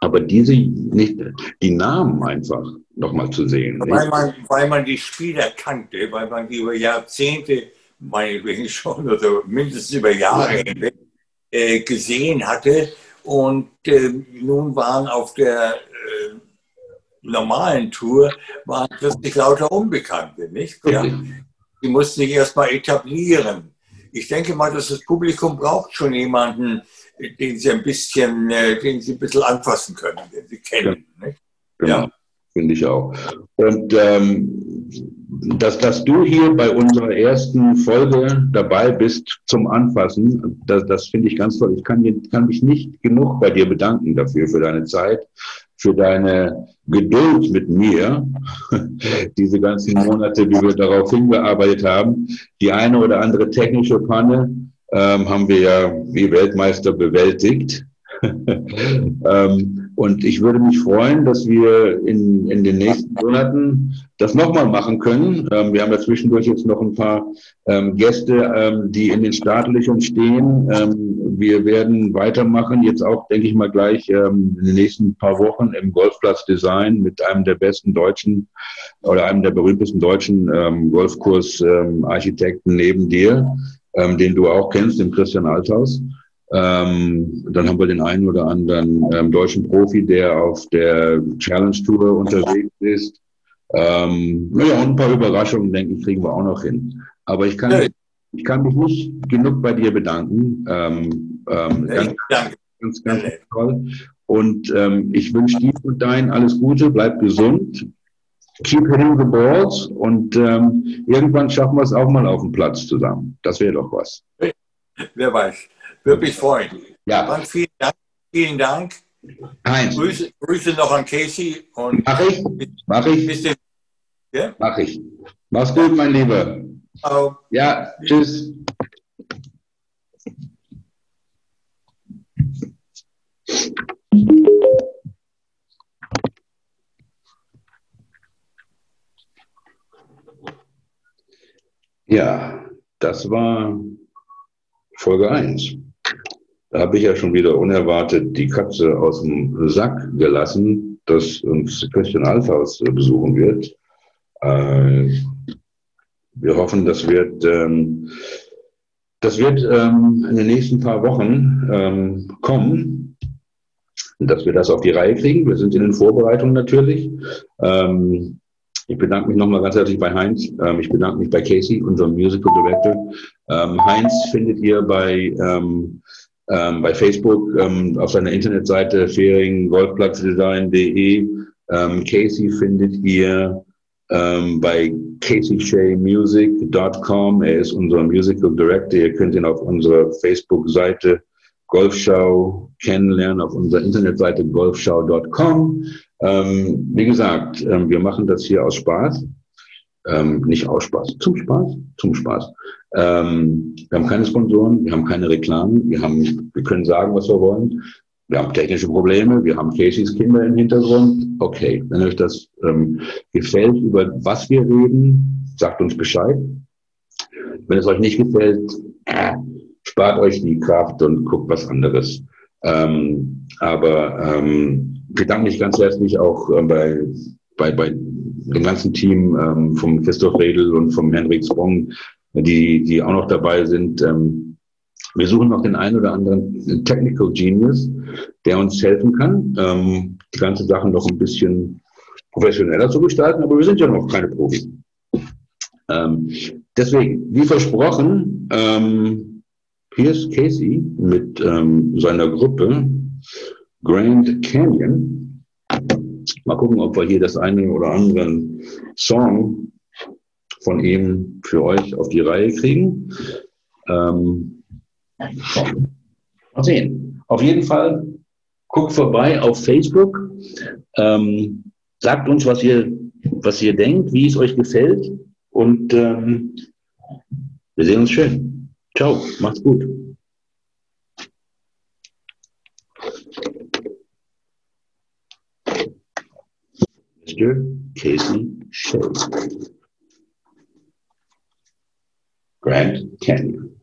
aber diese nicht, die Namen einfach nochmal zu sehen.
Weil
Nicht?
man, weil man die Spieler kannte, weil man die über Jahrzehnte, meinetwegen schon, oder mindestens über Jahre hinweg, äh, gesehen hatte. Und äh, nun waren auf der äh, normalen Tour waren plötzlich lauter Unbekannte, nicht? Ja. Die mussten sich erstmal etablieren. Ich denke mal, dass das Publikum braucht schon jemanden, den sie ein bisschen, äh, den sie ein bisschen anfassen können, den sie kennen. Nicht?
Genau.
Ja.
Finde ich auch. Und ähm, dass, dass du hier bei unserer ersten Folge dabei bist zum Anfassen, das, das finde ich ganz toll. Ich kann, kann mich nicht genug bei dir bedanken dafür, für deine Zeit, für deine Geduld mit mir, diese ganzen Monate, die wir darauf hingearbeitet haben. Die eine oder andere technische Panne ähm, haben wir ja wie Weltmeister bewältigt. ähm, und ich würde mich freuen, dass wir in, in den nächsten Monaten das nochmal machen können. Ähm, wir haben ja zwischendurch jetzt noch ein paar ähm, Gäste, ähm, die in den Startlöchern stehen. Ähm, wir werden weitermachen, jetzt auch, denke ich mal, gleich ähm, in den nächsten paar Wochen im Golfplatz Design mit einem der besten deutschen oder einem der berühmtesten deutschen ähm, Golfkurs-Architekten neben dir, ähm, den du auch kennst, den Christian Althaus. Ähm, dann haben wir den einen oder anderen ähm, deutschen Profi, der auf der Challenge Tour unterwegs ist. Ähm, naja, und ein paar Überraschungen, denke ich, kriegen wir auch noch hin. Aber ich kann,
Ja.
ich kann mich nicht genug bei dir bedanken. Ähm, ähm, ganz,
Danke.
ganz, ganz toll. Und ähm, ich wünsche dir und dein alles Gute, bleib gesund. Keep hitting the balls und ähm, irgendwann schaffen wir es auch mal auf dem Platz zusammen. Das wäre doch was.
Wer weiß. Würde mich freuen.
Ja,
Frank, vielen Dank. Vielen Dank.
Heinz,
Grüße, Grüße noch an Casey und
mach ich, mach ich,
bis. Ja?
mach ich. Mach's gut, mein Lieber.
Ciao.
Ja, tschüss. Ja, das war Folge 1. Da habe ich ja schon wieder unerwartet die Katze aus dem Sack gelassen, dass uns Christian Althaus äh, besuchen wird. Äh, wir hoffen, das wird, ähm, das wird ähm, in den nächsten paar Wochen ähm, kommen, dass wir das auf die Reihe kriegen. Wir sind in den Vorbereitungen natürlich. Ich bedanke mich nochmal ganz herzlich bei Heinz. Ich bedanke mich bei Casey, unserem Musical Director. Heinz findet ihr bei, ähm, bei Facebook ähm, auf seiner Internetseite feringgolfplatzdesign.de. Ähm, Casey findet ihr ähm, bei caseyshaymusic.com. Er ist unser Musical Director. Ihr könnt ihn auf unserer Facebook-Seite Golfschau kennenlernen, auf unserer Internetseite golfschau.com. Ähm, wie gesagt, ähm, wir machen das hier aus Spaß. Ähm, nicht aus Spaß, zum Spaß, zum Spaß. Ähm, wir haben keine Sponsoren, wir haben keine Reklamen, wir, haben, wir können sagen, was wir wollen. Wir haben technische Probleme, wir haben Caseys Kinder im Hintergrund. Okay, wenn euch das ähm, gefällt, über was wir reden, sagt uns Bescheid. Wenn es euch nicht gefällt, äh, spart euch die Kraft und guckt was anderes. Ähm, aber ähm, bedanke mich ganz herzlich auch äh, bei, bei, bei dem ganzen Team ähm, vom Christoph Redl und vom Henrik Sprong, die, die auch noch dabei sind. Ähm, wir suchen noch den einen oder anderen Technical Genius, der uns helfen kann, ähm, die ganze Sache noch ein bisschen professioneller zu gestalten, aber wir sind ja noch keine Profis. Ähm, deswegen, wie versprochen, ähm, ist Casey mit ähm, seiner Gruppe Grand Canyon. Mal gucken, ob wir hier das eine oder andere Song
von ihm für euch auf die Reihe kriegen. Ähm, mal sehen. Auf jeden Fall guckt vorbei auf Facebook. Ähm, sagt uns, was ihr, was ihr denkt, wie es euch gefällt. Und ähm, wir sehen uns schön. Ciao, macht's gut. Mr. Casey Shea. Grant Canyon.